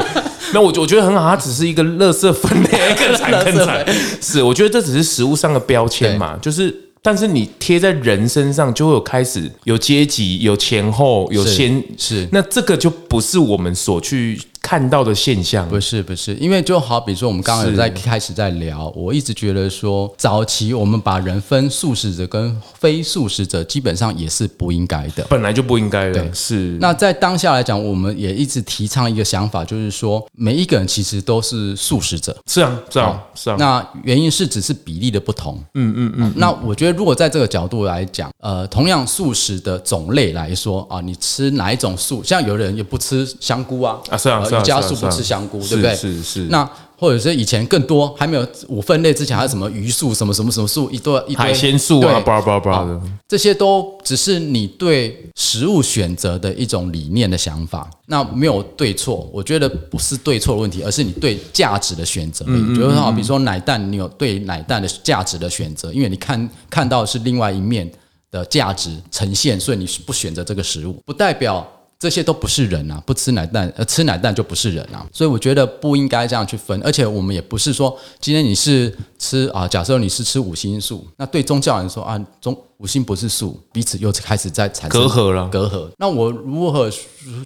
那我我觉得很好。它只是一个垃圾分类，更惨更惨。是，我觉得这只是食物上的标签嘛，就是，但是你贴在人身上，就会有开始有阶级、有前后、有先是，那这个就不是我们所去。看到的现象不是不是，因为就好比说，我们刚刚有在开始在聊，我一直觉得说，早期我们把人分素食者跟非素食者，基本上也是不应该的，本来就不应该的。对，是。那在当下来讲，我们也一直提倡一个想法，就是说，每一个人其实都是素食者。是啊，是啊，是啊。那原因是只是比例的不同。嗯嗯嗯。那我觉得，如果在这个角度来讲，呃，同样素食的种类来说啊，你吃哪一种素？像有人也不吃香菇啊。啊，是啊。是啊家素不吃香菇，对不对？是是。那或者是以前更多还没有五分类之前，还有什么鱼素、什么什么什么素，一堆一堆海鲜素啊，巴拉巴拉的，这些都只是你对食物选择的一种理念的想法。那没有对错，我觉得不是对错的问题，而是你对价值的选择。嗯，比如说，比如说奶蛋，你有对奶蛋的价值的选择，因为你看看到的是另外一面的价值呈现，所以你不选择这个食物，不代表。这些都不是人啊，不吃奶蛋，呃，吃奶蛋就不是人啊。所以我觉得不应该这样去分，而且我们也不是说今天你是吃啊，假设你是吃五星素，那对宗教人说啊，中五星不是素，彼此又开始在产生隔阂了，隔阂。那我如何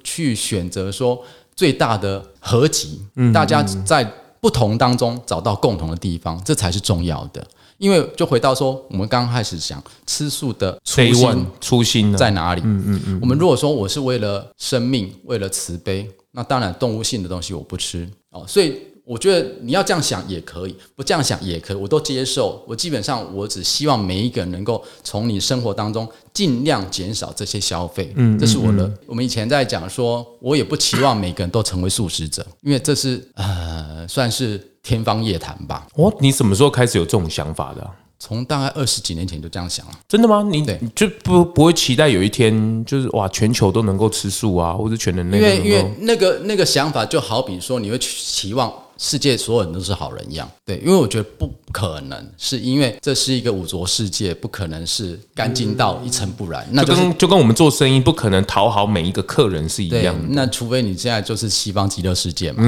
去选择说最大的合集？嗯大家在不同当中找到共同的地方，这才是重要的。因为就回到说，我们刚开始讲吃素的初心，初心在哪里？嗯嗯嗯。我们如果说我是为了生命，为了慈悲，那当然动物性的东西我不吃哦。所以我觉得你要这样想也可以，不这样想也可以，我都接受。我基本上我只希望每一个人能够从你生活当中尽量减少这些消费。嗯，这是我的。我们以前在讲说，我也不期望每个人都成为素食者，因为这是呃算是。天方夜谭吧？哦，你什么时候开始有这种想法的啊？从大概二十几年前就这样想了。真的吗？你就不不会期待有一天就是哇，全球都能够吃素啊，或者全人类？因为因为那个那个想法就好比说，你会期望。世界所有人都是好人一样，对，因为我觉得不可能，是因为这是一个五浊世界，不可能是干净到一尘不染。那就跟就跟我们做生意，不可能讨好每一个客人是一样的。那除非你现在就是西方极乐世界嘛。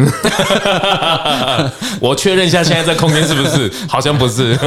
我确认一下，现在这空间是不是？好像不是。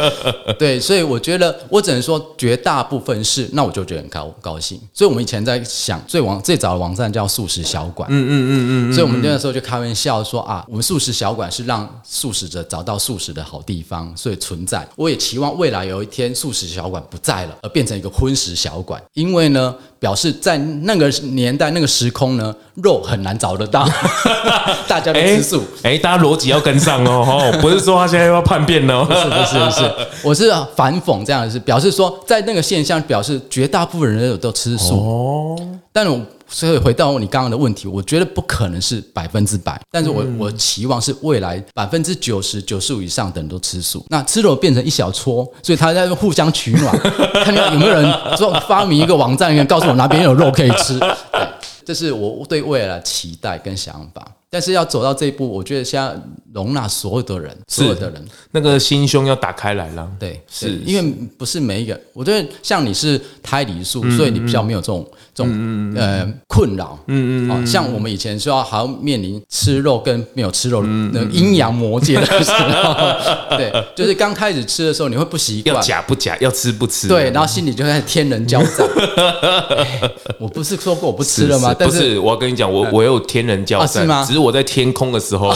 对，所以我觉得我只能说绝大部分是，那我就觉得很高高兴。所以我们以前在想最网最早的网站叫素食小馆，嗯嗯嗯嗯，所以我们那个时候就开玩笑说啊，我们素食。小馆是让素食者找到素食的好地方，方所以存在。我也期望未来有一天素食小馆不在了，而变成一个荤食小馆，因为呢，表示在那个年代、那个时空呢，肉很难找得到，大家都吃素。哎、欸欸，大家逻辑要跟上哦，不是说他现在要叛变哦，不是不是不是，我是反讽这样的是表示说，在那个现象，表示绝大部分人都吃素。哦，但我。所以回到你刚刚的问题，我觉得不可能是百分之百，但是我我期望是未来百分之九十九十五以上的人都吃素，那吃肉变成一小撮，所以他在互相取暖，看看有没有人说发明一个网站，告诉我哪边有肉可以吃，对，这是我对未来的期待跟想法。但是要走到这一步，我觉得现在容纳所有的人，所有的人，那个心胸要打开来了。对，是因为不是每一个，我觉得像你是胎离素，嗯、所以你比较没有这种这种、嗯、呃困扰。嗯嗯，哦像我们以前说要还要面临吃肉跟没有吃肉的那阴阳魔界的时候，对，就是刚开始吃的时候你会不习惯，要假不假，要吃不吃，对，然后心里就开始天人交战、欸。我不是说过我不吃了吗？是是不是，我要跟你讲，我我有天人交战、啊，是吗？我在天空的时候，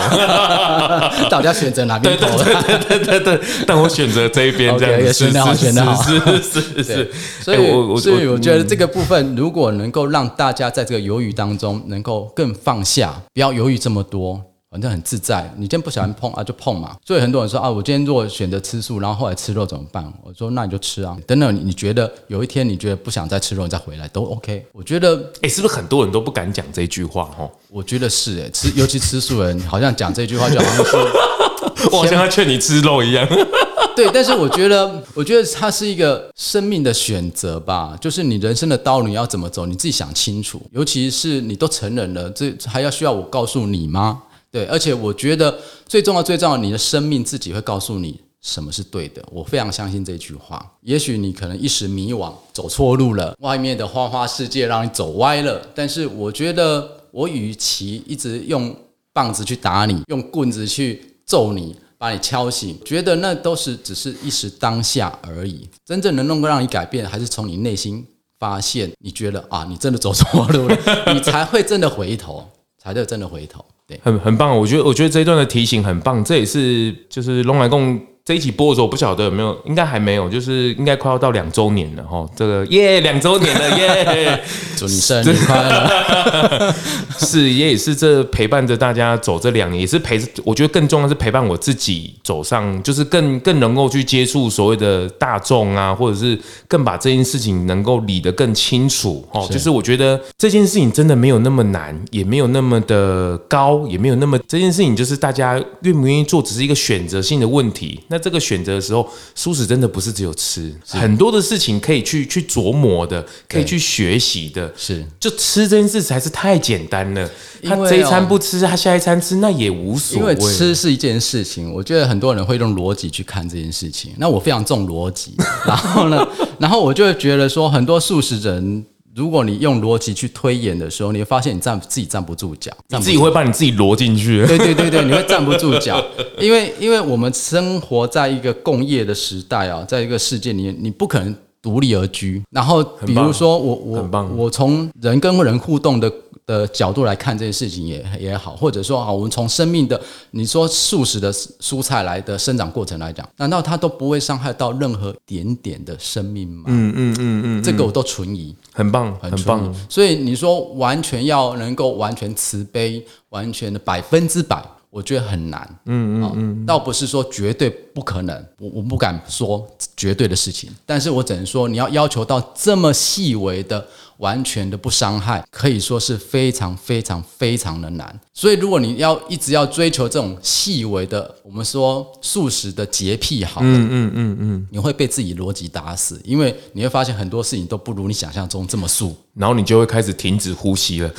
大家选择哪边投？对对对对对，但我选择这一边，这样子，选的好，选的好，是是 是。所以，我所以我觉得这个部分，如果能够让大家在这个犹豫当中，能够更放下，不要犹豫这么多。反正很自在，你今天不喜欢碰啊，就碰嘛。所以很多人说啊，我今天如果选择吃素，然后后来吃肉怎么办？我说那你就吃啊。等等，你觉得有一天你觉得不想再吃肉，你再回来都 OK。我觉得，哎、欸，是不是很多人都不敢讲这句话？哈，我觉得是哎、欸，吃尤其吃素人，好像讲这句话就好像说 我好像要劝你吃肉一样。对，但是我觉得，我觉得它是一个生命的选择吧，就是你人生的道路你要怎么走，你自己想清楚。尤其是你都成人了，这还要需要我告诉你吗？对，而且我觉得最重要、最重要，你的生命自己会告诉你什么是对的。我非常相信这句话。也许你可能一时迷惘，走错路了，外面的花花世界让你走歪了。但是我觉得，我与其一直用棒子去打你，用棍子去揍你，把你敲醒，觉得那都是只是一时当下而已。真正能弄够让你改变，还是从你内心发现，你觉得啊，你真的走错路了，你才会真的回头，才会真的回头。很很棒，我觉得我觉得这一段的提醒很棒，这也是就是龙来共。这一期播的时候，我不晓得有没有，应该还没有，就是应该快要到两周年了哈。这个耶，两周年了耶，祝你生日快乐！是也也是这陪伴着大家走这两年，也是陪，我觉得更重要的是陪伴我自己走上，就是更更能够去接触所谓的大众啊，或者是更把这件事情能够理得更清楚哦。就是我觉得这件事情真的没有那么难，也没有那么的高，也没有那么这件事情就是大家愿不愿意做，只是一个选择性的问题。那这个选择的时候，素食真的不是只有吃，很多的事情可以去去琢磨的，可以去学习的。是，就吃这件事才是太简单了。他这一餐不吃，他下一餐吃，那也无所谓。因为吃是一件事情，我觉得很多人会用逻辑去看这件事情。那我非常重逻辑，然后呢，然后我就会觉得说，很多素食人。如果你用逻辑去推演的时候，你会发现你站自己站不住脚，你自己会把你自己挪进去。对对对对，你会站不住脚，因为因为我们生活在一个工业的时代啊，在一个世界里面，你不可能独立而居。然后比如说我我我从人跟人互动的。的角度来看这件事情也也好，或者说啊，我们从生命的你说素食的蔬菜来的生长过程来讲，难道它都不会伤害到任何点点的生命吗？嗯嗯嗯嗯，这个我都存疑，很棒，很棒。所以你说完全要能够完全慈悲，完全的百分之百，我觉得很难。嗯嗯嗯，倒不是说绝对不可能，我我不敢说绝对的事情，但是我只能说你要要求到这么细微的。完全的不伤害，可以说是非常非常非常的难。所以，如果你要一直要追求这种细微的，我们说素食的洁癖，好，嗯嗯嗯嗯，你会被自己逻辑打死，因为你会发现很多事情都不如你想象中这么素，然后你就会开始停止呼吸了，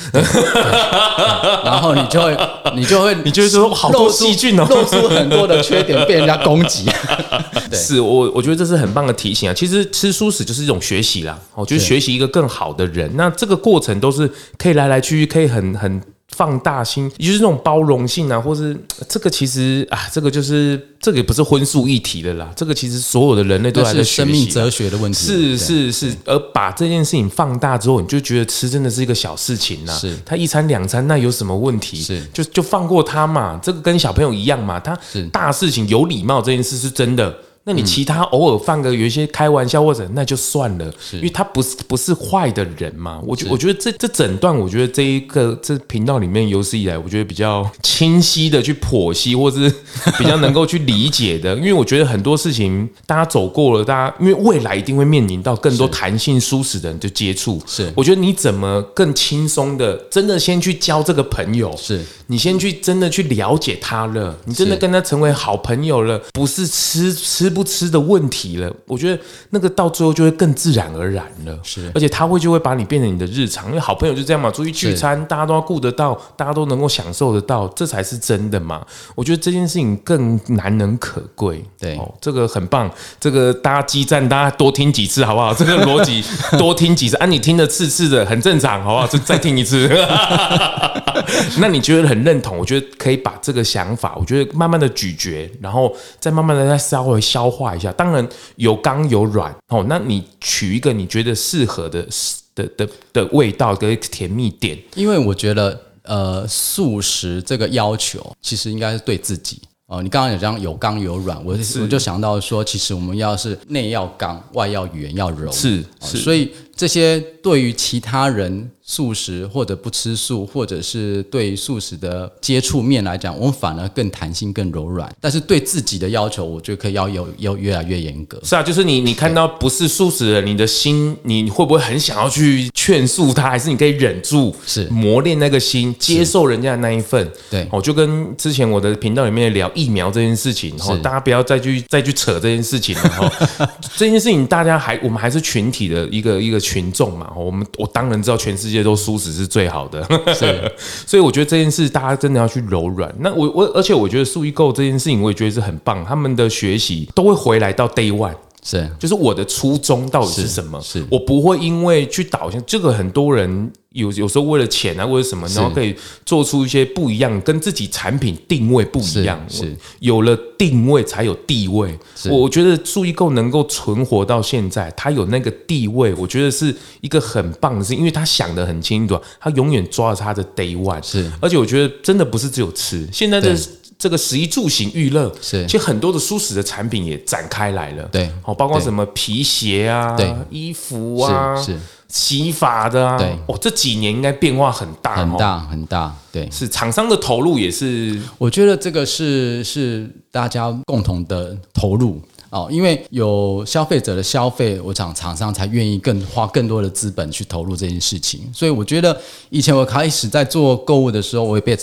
然后你就会你就会 你就会说好多细菌哦，露出很多的缺点被人家攻击。是我我觉得这是很棒的提醒啊。其实吃素食就是一种学习啦，哦，就是学习一个更好的人。那这个过程都是可以来来去去，可以很很放大心，也就是那种包容性啊，或是这个其实啊，这个就是这个也不是荤素一体的啦。这个其实所有的人类都还在生命哲学的问题。是是是，而把这件事情放大之后，你就觉得吃真的是一个小事情呐。是，他一餐两餐那有什么问题？是，就就放过他嘛。这个跟小朋友一样嘛。他大事情有礼貌这件事是真的。那你其他偶尔放个有一些开玩笑或者那就算了，因为他不是不是坏的人嘛。我觉我觉得这这整段，我觉得这一个这频道里面有史以来，我觉得比较清晰的去剖析，或是比较能够去理解的。因为我觉得很多事情大家走过了，大家因为未来一定会面临到更多弹性舒适的人就接触。是，我觉得你怎么更轻松的，真的先去交这个朋友，是。你先去真的去了解他了，你真的跟他成为好朋友了，不是吃吃。不吃的问题了，我觉得那个到最后就会更自然而然了。是，而且他会就会把你变成你的日常，因为好朋友就这样嘛，出去聚餐，大家都要顾得到，大家都能够享受得到，这才是真的嘛。我觉得这件事情更难能可贵。对，哦，这个很棒，这个大家激战，大家多听几次好不好？这个逻辑 多听几次，啊，你听的次次的很正常，好不好？就再听一次。那你觉得很认同？我觉得可以把这个想法，我觉得慢慢的咀嚼，然后再慢慢的再稍微消化一下。当然有刚有软哦，那你取一个你觉得适合的的的的味道跟甜蜜点。因为我觉得呃，素食这个要求其实应该是对自己哦。你刚刚有讲有刚有软，我我就想到说，其实我们要是内要刚，外要圆要柔，是是，所以这些对于其他人。素食或者不吃素，或者是对素食的接触面来讲，我们反而更弹性、更柔软。但是对自己的要求，我觉得可以要有要越来越严格。是啊，就是你你看到不是素食的人，你的心你会不会很想要去劝诉他？还是你可以忍住，是磨练那个心，接受人家的那一份？对，哦，就跟之前我的频道里面聊疫苗这件事情，哦，大家不要再去再去扯这件事情了。哈，这件事情大家还我们还是群体的一个一个群众嘛。我们我当然知道全世界。都舒适是最好的，是，所以我觉得这件事大家真的要去柔软。那我我而且我觉得素易购这件事情，我也觉得是很棒。他们的学习都会回来到 day one。是，就是我的初衷到底是什么？是，是我不会因为去导向这个，很多人有有时候为了钱啊，为了什么，然后可以做出一些不一样，跟自己产品定位不一样。是，是有了定位才有地位。我觉得注意购能够存活到现在，他有那个地位，我觉得是一个很棒的事，因为他想得很清楚，他永远抓着他的 day one。是，而且我觉得真的不是只有吃，现在的。这个食衣住行娱乐是，其实很多的舒适的产品也展开来了，对，好，包括什么皮鞋啊，对，衣服啊，是，是。洗发的啊，对，哦，这几年应该变化很大，很大很大，对，是厂商的投入也是，我觉得这个是是大家共同的投入。哦，因为有消费者的消费，我想厂商才愿意更花更多的资本去投入这件事情，所以我觉得以前我开始在做购物的时候，我也被。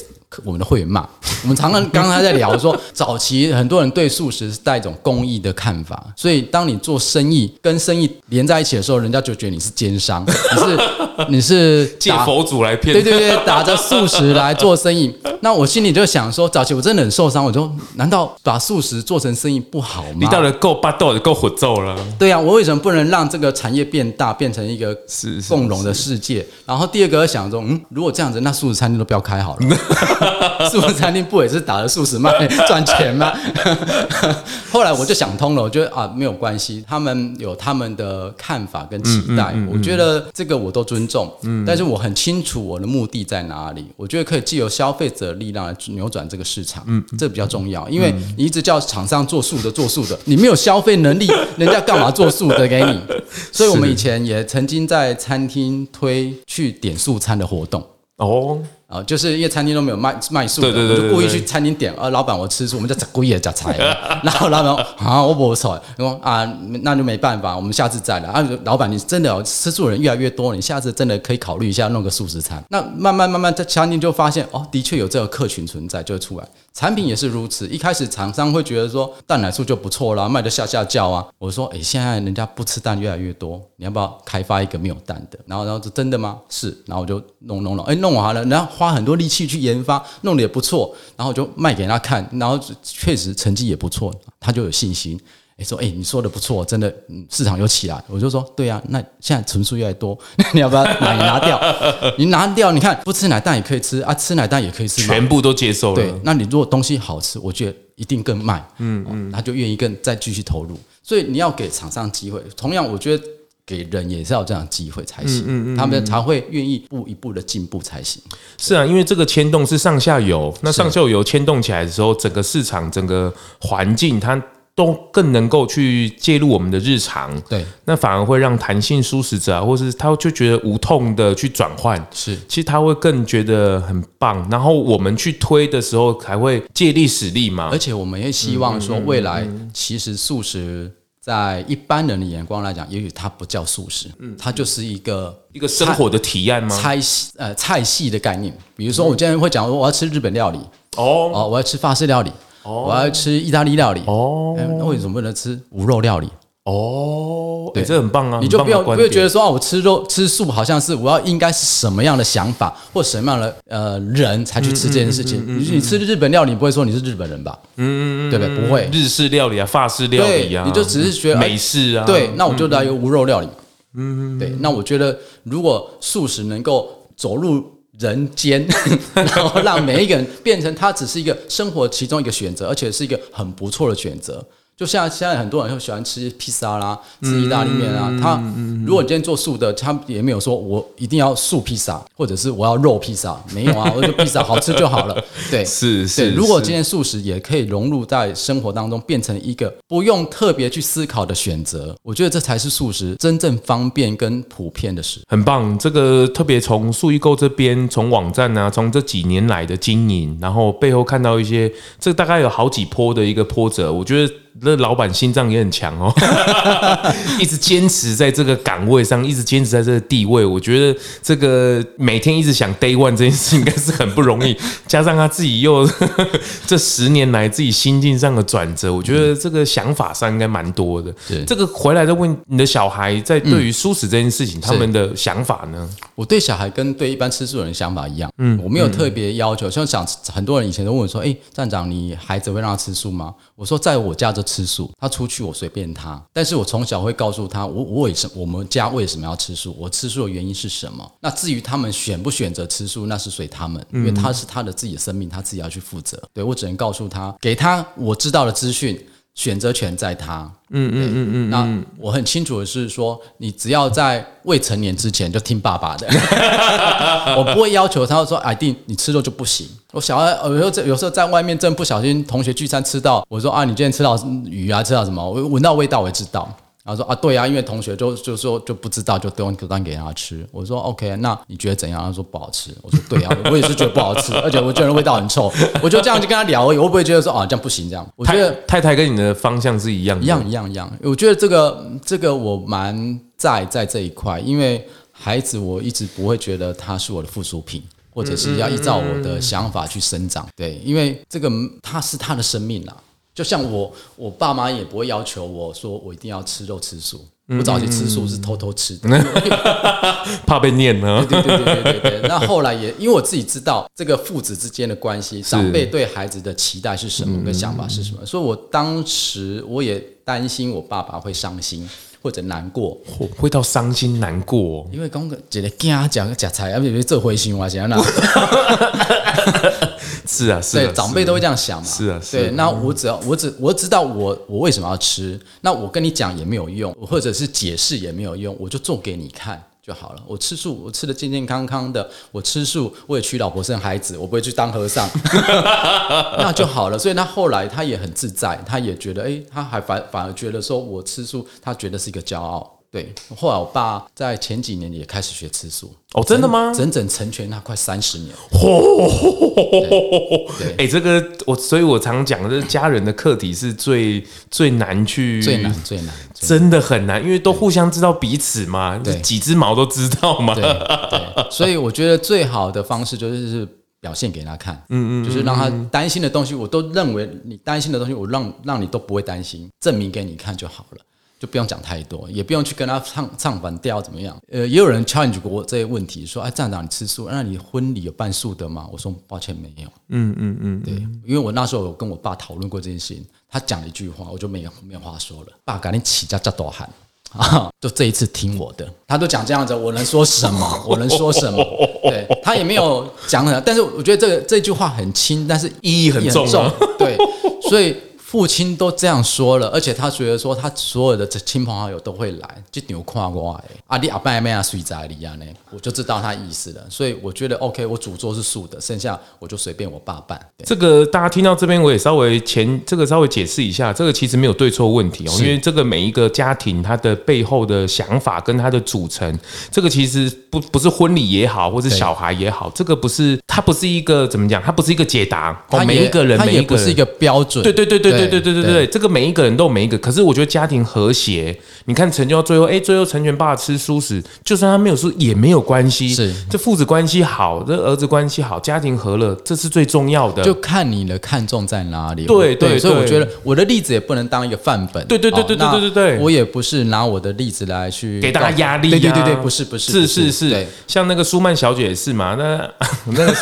我们的会员骂。我们常常刚才在聊说，早期很多人对素食是带一种公益的看法，所以当你做生意跟生意连在一起的时候，人家就觉得你是奸商，你是你是 借佛祖来骗，对对对，打着素食来做生意。那我心里就想说，早期我真的很受伤，我就难道把素食做成生意不好吗？你到底够霸道，够虎揍了。对呀、啊，我为什么不能让这个产业变大，变成一个共荣的世界？然后第二个想说，嗯，如果这样子，那素食餐厅都不要开好了。素食餐厅不也是打着素食卖 赚钱吗？后来我就想通了，我觉得啊，没有关系，他们有他们的看法跟期待，嗯嗯嗯嗯、我觉得这个我都尊重。嗯，但是我很清楚我的目的在哪里，我觉得可以借由消费者的力量来扭转这个市场。嗯，这比较重要，因为你一直叫厂商做素的做素的，你没有消费能力，人家干嘛做素的给你？所以我们以前也曾经在餐厅推去点素餐的活动。哦。啊，就是因为餐厅都没有卖卖素的，我就故意去餐厅点，啊，老板我吃素，我们就故意加菜。然后老板说啊，我不错，说啊，那就没办法，我们下次再来。啊，老板你真的吃素的人越来越多，你下次真的可以考虑一下弄个素食餐。那慢慢慢慢在餐厅就发现，哦，的确有这个客群存在，就会出来。产品也是如此，一开始厂商会觉得说蛋奶素就不错啦，卖得下下叫啊。我说，哎，现在人家不吃蛋越来越多，你要不要开发一个没有蛋的？然后，然后就真的吗？是，然后我就弄弄弄，哎，弄完了，然后花很多力气去研发，弄得也不错，然后就卖给他看，然后确实成绩也不错，他就有信心。哎，说，哎，你说的不错，真的，市场有起来。我就说，对呀，那现在成数越来越多，你要不要奶拿掉？你拿掉，你看不吃奶蛋也可以吃啊，吃奶蛋也可以吃，全部都接受了。对，那你如果东西好吃，我觉得一定更卖，嗯嗯，他就愿意更再继续投入。所以你要给厂商机会，同样，我觉得给人也是要这样机会才行，嗯嗯，他们才会愿意一步一步的进步才行。是啊，因为这个牵动是上下游，那上下游牵动起来的时候，整个市场、整个环境它。都更能够去介入我们的日常，对，那反而会让弹性舒适者啊，或是他就觉得无痛的去转换，是，其实他会更觉得很棒。然后我们去推的时候，还会借力使力嘛。而且我们也希望说，未来其实素食在一般人的眼光来讲，也许它不叫素食，嗯，它就是一个一个生活的体验吗？菜系呃菜系的概念，比如说我今天会讲说我要吃日本料理，哦。哦，我要吃法式料理。哦。我要吃意大利料理。哦，那为什么不能吃无肉料理？哦，对，这很棒啊！你就不要不要觉得说啊，我吃肉吃素好像是我要应该是什么样的想法或什么样的呃人才去吃这件事情？你你吃日本料理，你不会说你是日本人吧？嗯，对不对？不会，日式料理啊，法式料理啊，你就只是觉得美式啊。对，那我就来一个无肉料理。嗯，对，那我觉得如果素食能够走入。人间，然后让每一个人变成他只是一个生活其中一个选择，而且是一个很不错的选择。就像现在很多人会喜欢吃披萨啦，吃意大利面啊。他如果你今天做素的，他也没有说我一定要素披萨，或者是我要肉披萨，没有啊，我就披萨好吃就好了。对，是是。如果今天素食也可以融入在生活当中，变成一个不用特别去思考的选择，我觉得这才是素食真正方便跟普遍的事。很棒，这个特别从素易购这边，从网站啊，从这几年来的经营，然后背后看到一些，这大概有好几波的一个波折，我觉得。那老板心脏也很强哦，一直坚持在这个岗位上，一直坚持在这个地位。我觉得这个每天一直想 day one 这件事应该是很不容易，加上他自己又 这十年来自己心境上的转折，我觉得这个想法上应该蛮多的。对，这个回来再问你的小孩，在对于素食这件事情，他们的想法呢？我对小孩跟对一般吃素的人想法一样，嗯，我没有特别要求。像想很多人以前都问我说：“哎，站长，你孩子会让他吃素吗？”我说：“在我家就。”吃素，他出去我随便他，但是我从小会告诉他，我我为什么我们家为什么要吃素，我吃素的原因是什么？那至于他们选不选择吃素，那是随他们，因为他是他的自己的生命，他自己要去负责。对，我只能告诉他，给他我知道的资讯。选择权在他，嗯嗯嗯嗯。那我很清楚的是说，你只要在未成年之前就听爸爸的，我不会要求他说，哎，定你吃肉就不行。我小孩有时候在有时候在外面真不小心同学聚餐吃到，我说啊，你今天吃到鱼啊，吃到什么？我闻到味道我也知道。然后说啊，对啊，因为同学就就说就不知道，就丢丢给他吃。我说 OK，那你觉得怎样？他说不好吃。我说对啊，我也是觉得不好吃，而且我觉得味道很臭。我就这样就跟他聊而已，我不会觉得说啊这样不行这样。我觉得太太跟你的方向是一样的，一样一样一样。我觉得这个这个我蛮在在这一块，因为孩子我一直不会觉得他是我的附属品。或者是要依照我的想法去生长。对，因为这个它是他的生命啊。就像我，我爸妈也不会要求我说我一定要吃肉吃素。我早期吃素是偷偷吃的，怕被念呢。对对对对对对。那后来也因为我自己知道这个父子之间的关系，长辈对孩子的期待是什么，跟想法是什么，所以我当时我也担心我爸爸会伤心。或者难过，会到伤心难过，因为刚刚姐姐惊讲个假菜，而且这灰心话想那，是啊，是啊，对，长辈都会这样想嘛，是啊，对，那我只要我只我知道我我为什么要吃，那我跟你讲也没有用，或者是解释也没有用，我就做给你看。就好了。我吃素，我吃的健健康康的。我吃素，我也娶老婆生孩子，我不会去当和尚，那就好了。所以他后来他也很自在，他也觉得，哎，他还反反而觉得说我吃素，他觉得是一个骄傲。对，后来我爸在前几年也开始学吃素。哦，真的吗？整整成全他快三十年。对，哎，这个我，所以我常讲，这家人的课题是最最难去，最难最难，真的很难，因为都互相知道彼此嘛，对，几只毛都知道嘛。对，所以我觉得最好的方式就是表现给他看，嗯嗯，就是让他担心的东西，我都认为你担心的东西，我让让你都不会担心，证明给你看就好了。就不用讲太多，也不用去跟他唱唱反调怎么样？呃，也有人 challenge 过我这些问题，说：“哎，站长，你吃素，那你婚礼有办素的吗？”我说：“抱歉，没有。”嗯嗯嗯，对，因为我那时候有跟我爸讨论过这件事情，他讲了一句话，我就没有没有话说了。爸，赶紧起家叫多喊啊！就这一次听我的，他都讲这样子，我能说什么？我能说什么？对，他也没有讲什么，但是我觉得这个这句话很轻，但是意义很重。对，所以。父亲都这样说了，而且他觉得说他所有的亲朋好友都会来，就牛跨过来。阿弟阿爸没啊，睡在里啊呢，我就知道他意思了。所以我觉得 OK，我主桌是素的，剩下我就随便我爸办。这个大家听到这边，我也稍微前这个稍微解释一下，这个其实没有对错问题哦，因为这个每一个家庭他的背后的想法跟他的组成，这个其实不不是婚礼也好，或是小孩也好，这个不是它不是一个怎么讲，它不是一个解答。哦，每一个人，每一个不是一个标准。对对对对。对对对对对对，这个每一个人都有每一个，可是我觉得家庭和谐，你看成就到最后，哎，最后成全爸爸吃素食，就算他没有素也没有关系，是这父子关系好，这儿子关系好，家庭和乐，这是最重要的。就看你的看重在哪里。对对，所以我觉得我的例子也不能当一个范本。对对对对对对对对，我也不是拿我的例子来去给大家压力。对对对对，不是不是，是是是，像那个舒曼小姐也是嘛，那 那个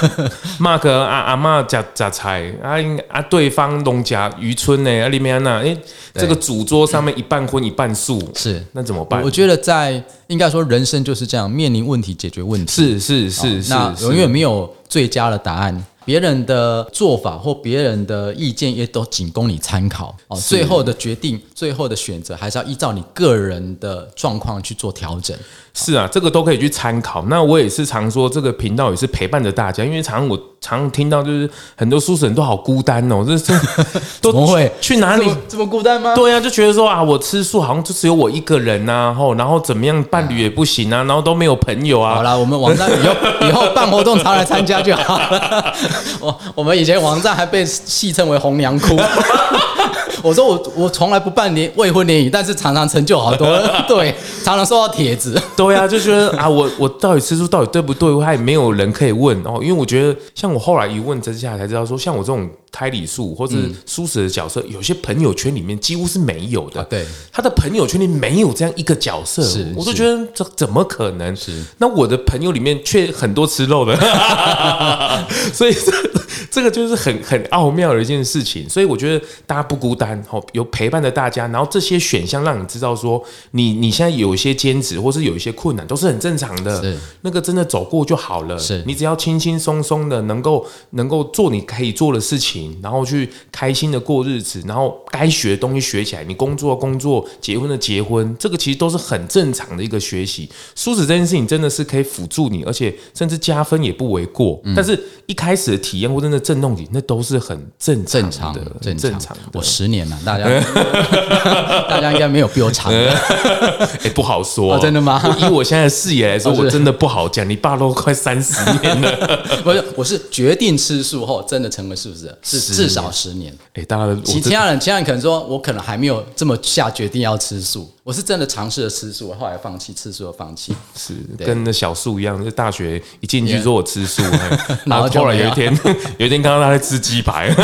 Mark 阿阿妈夹夹菜，啊啊对方农家渔村呢。里面那哎，这个主桌上面一半荤一半素，是那怎么办？我觉得在应该说人生就是这样，面临问题解决问题，是是是是，那永远没有最佳的答案。别人的做法或别人的意见也都仅供你参考哦。最后的决定、最后的选择，还是要依照你个人的状况去做调整。是啊，这个都可以去参考。那我也是常说，这个频道也是陪伴着大家，因为常常我常常听到就是很多素食人都好孤单哦，这这 都不会去哪里这么，这么孤单吗？对啊，就觉得说啊，我吃素好像就只有我一个人呐，然后然后怎么样，伴侣也不行啊，然后都没有朋友啊。好啦，我们网站以后 以后办活动常来参加就好了。我我们以前网站还被戏称为红娘哭。我说我我从来不办年未婚联谊，但是常常成就好多，对，常常收到帖子，对啊，就觉得啊，我我到底吃素到底对不对？我还也没有人可以问哦，因为我觉得像我后来一问之下才知道说，像我这种胎里素或者素食的角色，有些朋友圈里面几乎是没有的，对，他的朋友圈里没有这样一个角色，是，我都觉得这怎么可能？是，那我的朋友里面却很多吃肉的 所以这这个就是很很奥妙的一件事情，所以我觉得大家不孤单。好，有陪伴着大家，然后这些选项让你知道说，你你现在有一些兼职，或是有一些困难，都是很正常的。是那个真的走过就好了。是你只要轻轻松松的，能够能够做你可以做的事情，然后去开心的过日子，然后该学的东西学起来。你工作工作，结婚的结婚，这个其实都是很正常的一个学习。素食这件事情真的是可以辅助你，而且甚至加分也不为过。嗯、但是一开始的体验或者真的阵痛期，那都是很正常的正常的正正常的。我十年了，大家 大家应该没有比我长的。哎，不好说、哦，真的吗？以我现在的视野来说，哦、我真的不好讲。你爸都快三十年了，不是，我是决定吃素后真的成为素食者，是至少十年。哎，大家其其他人，其他人可能说我可能还没有这么下决定要吃素，我是真的尝试了吃素，后来放弃吃素，放弃。是跟那小树一样，就大学一进去说我吃素，然后后来有一天，有一天看到他在吃鸡排。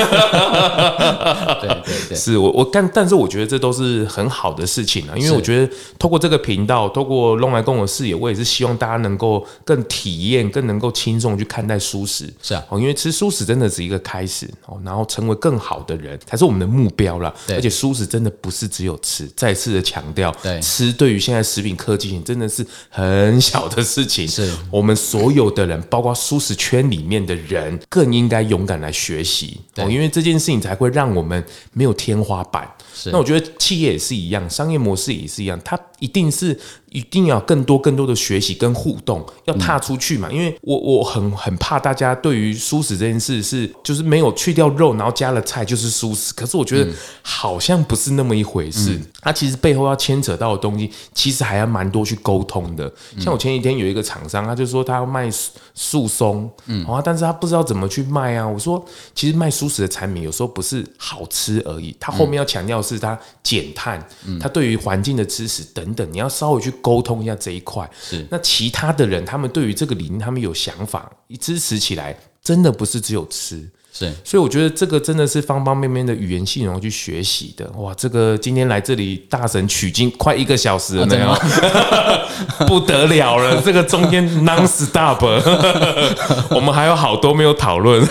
对对对，是我我但，但是我觉得这都是很好的事情啊，因为我觉得透过这个频道，透过弄来跟我视野，我也是希望大家能够更体验，更能够轻松去看待蔬食。是啊，哦，因为吃蔬食真的是一个开始哦，然后成为更好的人才是我们的目标啦。而且蔬食真的不是只有吃，再次的强调，对，吃对于现在食品科技型真的是很小的事情。是我们所有的人，包括蔬食圈里面的人，更应该勇敢来学习哦，因为这件事情才会让我们没有天花板。那我觉得企业也是一样，商业模式也是一样，它一定是一定要更多更多的学习跟互动，要踏出去嘛。因为我我很很怕大家对于蔬食这件事是就是没有去掉肉，然后加了菜就是蔬食。可是我觉得好像不是那么一回事，它其实背后要牵扯到的东西，其实还要蛮多去沟通的。像我前几天有一个厂商，他就说他要卖素松，嗯，啊，但是他不知道怎么去卖啊。我说其实卖蔬食的产品有时候不是好吃而已，他后面要强调是他减碳，他对于环境的知识等等，你要稍微去沟通一下这一块。是那其他的人，他们对于这个理念，他们有想法，一支持起来，真的不是只有吃。是，所以我觉得这个真的是方方面面的语言系统去学习的。哇，这个今天来这里大神取经快一个小时了，没有？不得了了，这个中间 non stop，我们还有好多没有讨论，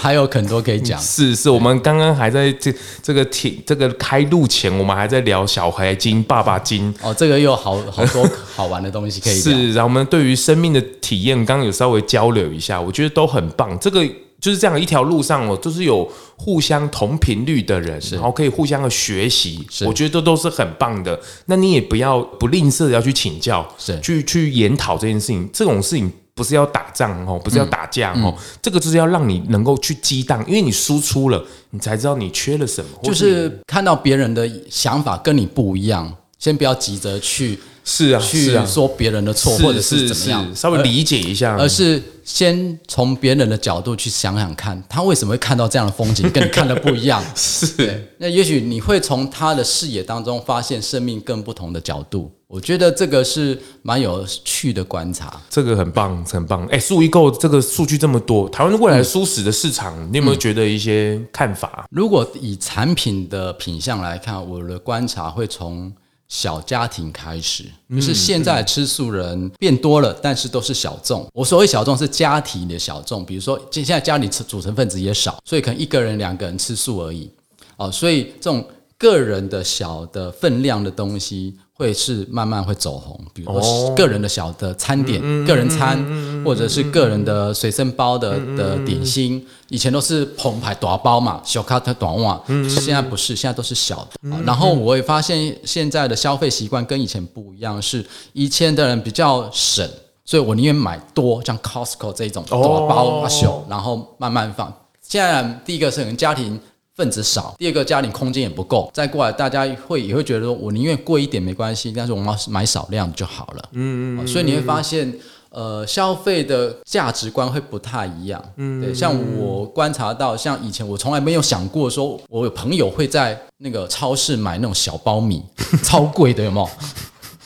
还有很多可以讲。是是，我们刚刚还在这这个听这个开录前，我们还在聊小孩经、爸爸经。哦，这个又好好多好玩的东西可以。是，然后我们对于生命的体验，刚刚有稍微交流一下，我觉得都很棒。这个。就是这样一条路上哦，就是有互相同频率的人，然后可以互相的学习，我觉得这都是很棒的。那你也不要不吝啬的要去请教，是去去研讨这件事情。这种事情不是要打仗哦，不是要打架哦，这个就是要让你能够去激荡，因为你输出了，你才知道你缺了什么。就是看到别人的想法跟你不一样，先不要急着去。是啊，去说别人的错，或者是怎么样，稍微理解一下，而是先从别人的角度去想想看，他为什么会看到这样的风景，跟你看的不一样。是，那也许你会从他的视野当中发现生命更不同的角度。我觉得这个是蛮有趣的观察，这个很棒，很棒。哎，数一购这个数据这么多，台湾未来舒适的市场，你有没有觉得一些看法？如果以产品的品相来看，我的观察会从。小家庭开始，就是现在吃素人变多了，但是都是小众。我所谓小众是家庭的小众，比如说现在家里吃组成分子也少，所以可能一个人、两个人吃素而已。哦，所以这种个人的小的分量的东西。会是慢慢会走红，比如说个人的小的餐点、个人餐，或者是个人的随身包的的点心，以前都是澎湃大包嘛，小卡特短袜，现在不是，现在都是小的。然后我也发现现在的消费习惯跟以前不一样，是以前的人比较省，所以我宁愿买多，像 Costco 这种大包啊小，然后慢慢放。现在第一个是可能家庭。分子少，第二个家庭空间也不够，再过来大家会也会觉得说，我宁愿贵一点没关系，但是我们要买少量就好了。嗯嗯，所以你会发现，呃，消费的价值观会不太一样。嗯，对，像我观察到，像以前我从来没有想过说，我有朋友会在那个超市买那种小苞米，超贵的，有没有？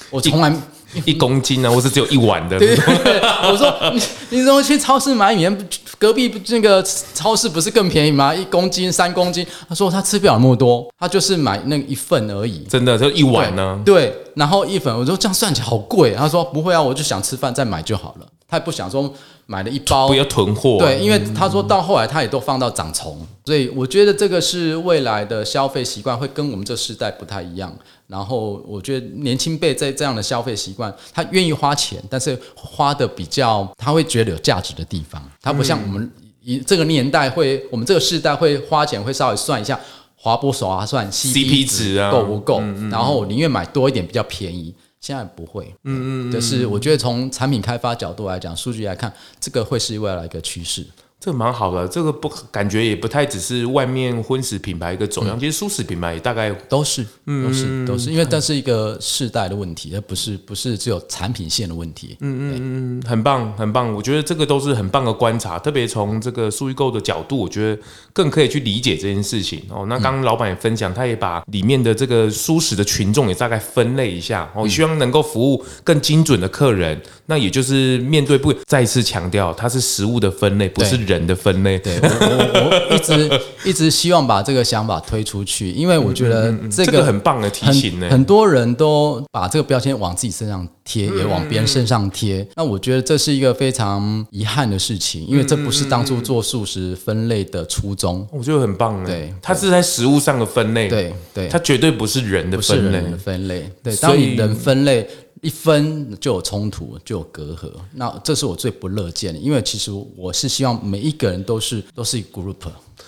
我从来。一公斤呢、啊，或是只有一碗的？对对对，我说你你怎么去超市买米？隔壁那个超市不是更便宜吗？一公斤、三公斤。他说他吃不了那么多，他就是买那一份而已。真的就一碗呢？对，然后一份，我说这样算起来好贵。他说不会啊，我就想吃饭再买就好了。他也不想说买了一包不要囤货。对，因为他说到后来他也都放到长虫，所以我觉得这个是未来的消费习惯会跟我们这时代不太一样。然后我觉得年轻辈在这样的消费习惯，他愿意花钱，但是花的比较他会觉得有价值的地方，他不像我们一这个年代会，我们这个世代会花钱会稍微算一下划不划算，CP 值够不够，然后我宁愿买多一点比较便宜。现在不会，嗯嗯，就是我觉得从产品开发角度来讲，数据来看，这个会是未来一个趋势。这蛮好的，这个不感觉也不太只是外面婚食品牌一个走样，嗯、其实蔬食品牌也大概都是，嗯都是，嗯、都是，因为这是一个世代的问题，而不是不是只有产品线的问题。嗯嗯嗯，很棒很棒，我觉得这个都是很棒的观察，特别从这个数据购的角度，我觉得更可以去理解这件事情哦。那刚刚老板也分享，他也把里面的这个蔬食的群众也大概分类一下哦，希望能够服务更精准的客人。那也就是面对不再次强调，它是食物的分类，不是人的分类。对，我我我一直一直希望把这个想法推出去，因为我觉得这个很棒的提醒呢。很多人都把这个标签往自己身上贴，也往别人身上贴。那我觉得这是一个非常遗憾的事情，因为这不是当初做素食分类的初衷。我觉得很棒。对，它是在食物上的分类。对对，它绝对不是人的分类。人的分类。对，当你人分类。一分就有冲突，就有隔阂，那这是我最不乐见的。因为其实我是希望每一个人都是都是 group，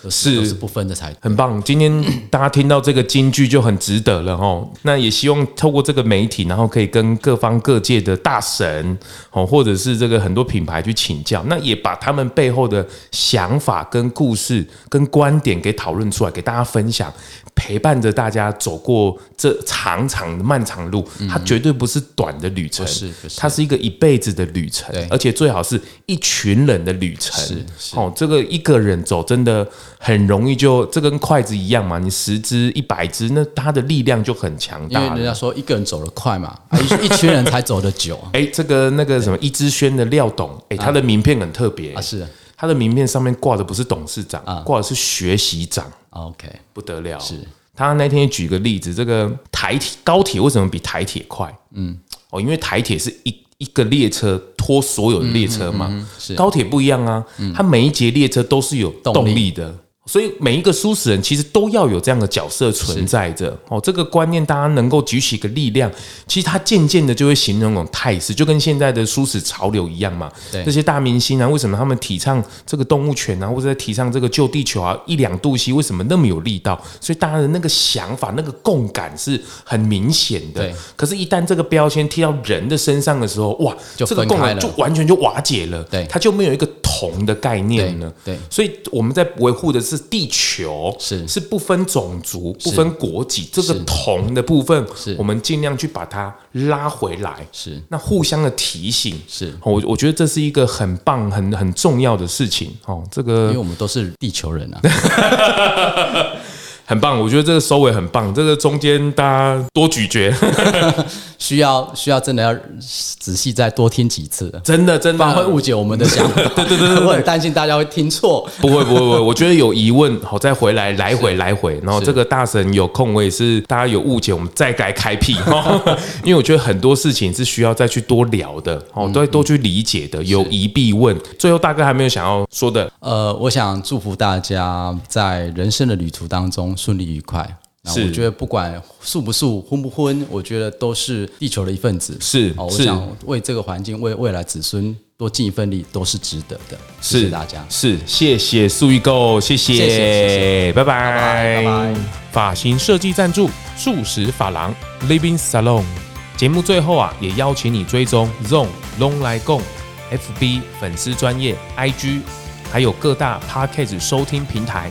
都是，都是不分的才很棒。今天大家听到这个金句就很值得了哈。那也希望透过这个媒体，然后可以跟各方各界的大神哦，或者是这个很多品牌去请教，那也把他们背后的想法、跟故事、跟观点给讨论出来，给大家分享。陪伴着大家走过这长长的漫长路，它绝对不是短的旅程，是，它是一个一辈子的旅程，而且最好是一群人的旅程。是，哦，这个一个人走真的很容易就这跟筷子一样嘛，你十只一百只，那它的力量就很强大。因为人家说一个人走得快嘛，一一群人才走得久。哎，这个那个什么一之轩的廖董，哎，他的名片很特别啊，是。他的名片上面挂的不是董事长，挂的是学习长。OK，不得了。是。他那天举个例子，这个台铁高铁为什么比台铁快？嗯，哦，因为台铁是一一个列车拖所有的列车嘛，是。高铁不一样啊，它每一节列车都是有动力的。所以每一个蔬食人其实都要有这样的角色存在着哦，这个观念大家能够举起一个力量，其实它渐渐的就会形成一种态势，就跟现在的蔬食潮流一样嘛。对，这些大明星啊，为什么他们提倡这个动物权啊，或者在提倡这个救地球啊，一两度 C，为什么那么有力道？所以大家的那个想法、那个共感是很明显的。对，可是，一旦这个标签贴到人的身上的时候，哇，这个共感就完全就瓦解了。对，它就没有一个同的概念呢。对，所以我们在维护的是。是地球，是是不分种族、不分国籍，这个同的部分，是我们尽量去把它拉回来。是那互相的提醒，是我我觉得这是一个很棒、很很重要的事情。哦，这个因为我们都是地球人啊。很棒，我觉得这个收尾很棒。这个中间大家多咀嚼，需要需要真的要仔细再多听几次。真的真的，会误解我们的想法。对对对，我很担心大家会听错。不会不会不会，我觉得有疑问好再回来，来回来回。然后这个大神有空，我也是大家有误解，我们再该开辟。因为我觉得很多事情是需要再去多聊的，哦，都要多去理解的。有疑必问。最后大哥还没有想要说的？呃，我想祝福大家在人生的旅途当中。顺利愉快。那我觉得不管素不素、荤不荤，我觉得都是地球的一份子。是，我想为这个环境、为未来子孙多尽一份力，都是值得的。谢谢大家。是，谢谢素易购，谢谢，谢谢，拜拜，拜拜。发型设计赞助素食发廊 Living Salon。节目最后啊，也邀请你追踪 ZONG 咙来共 FB 粉丝专业 IG，还有各大 Podcast 收听平台。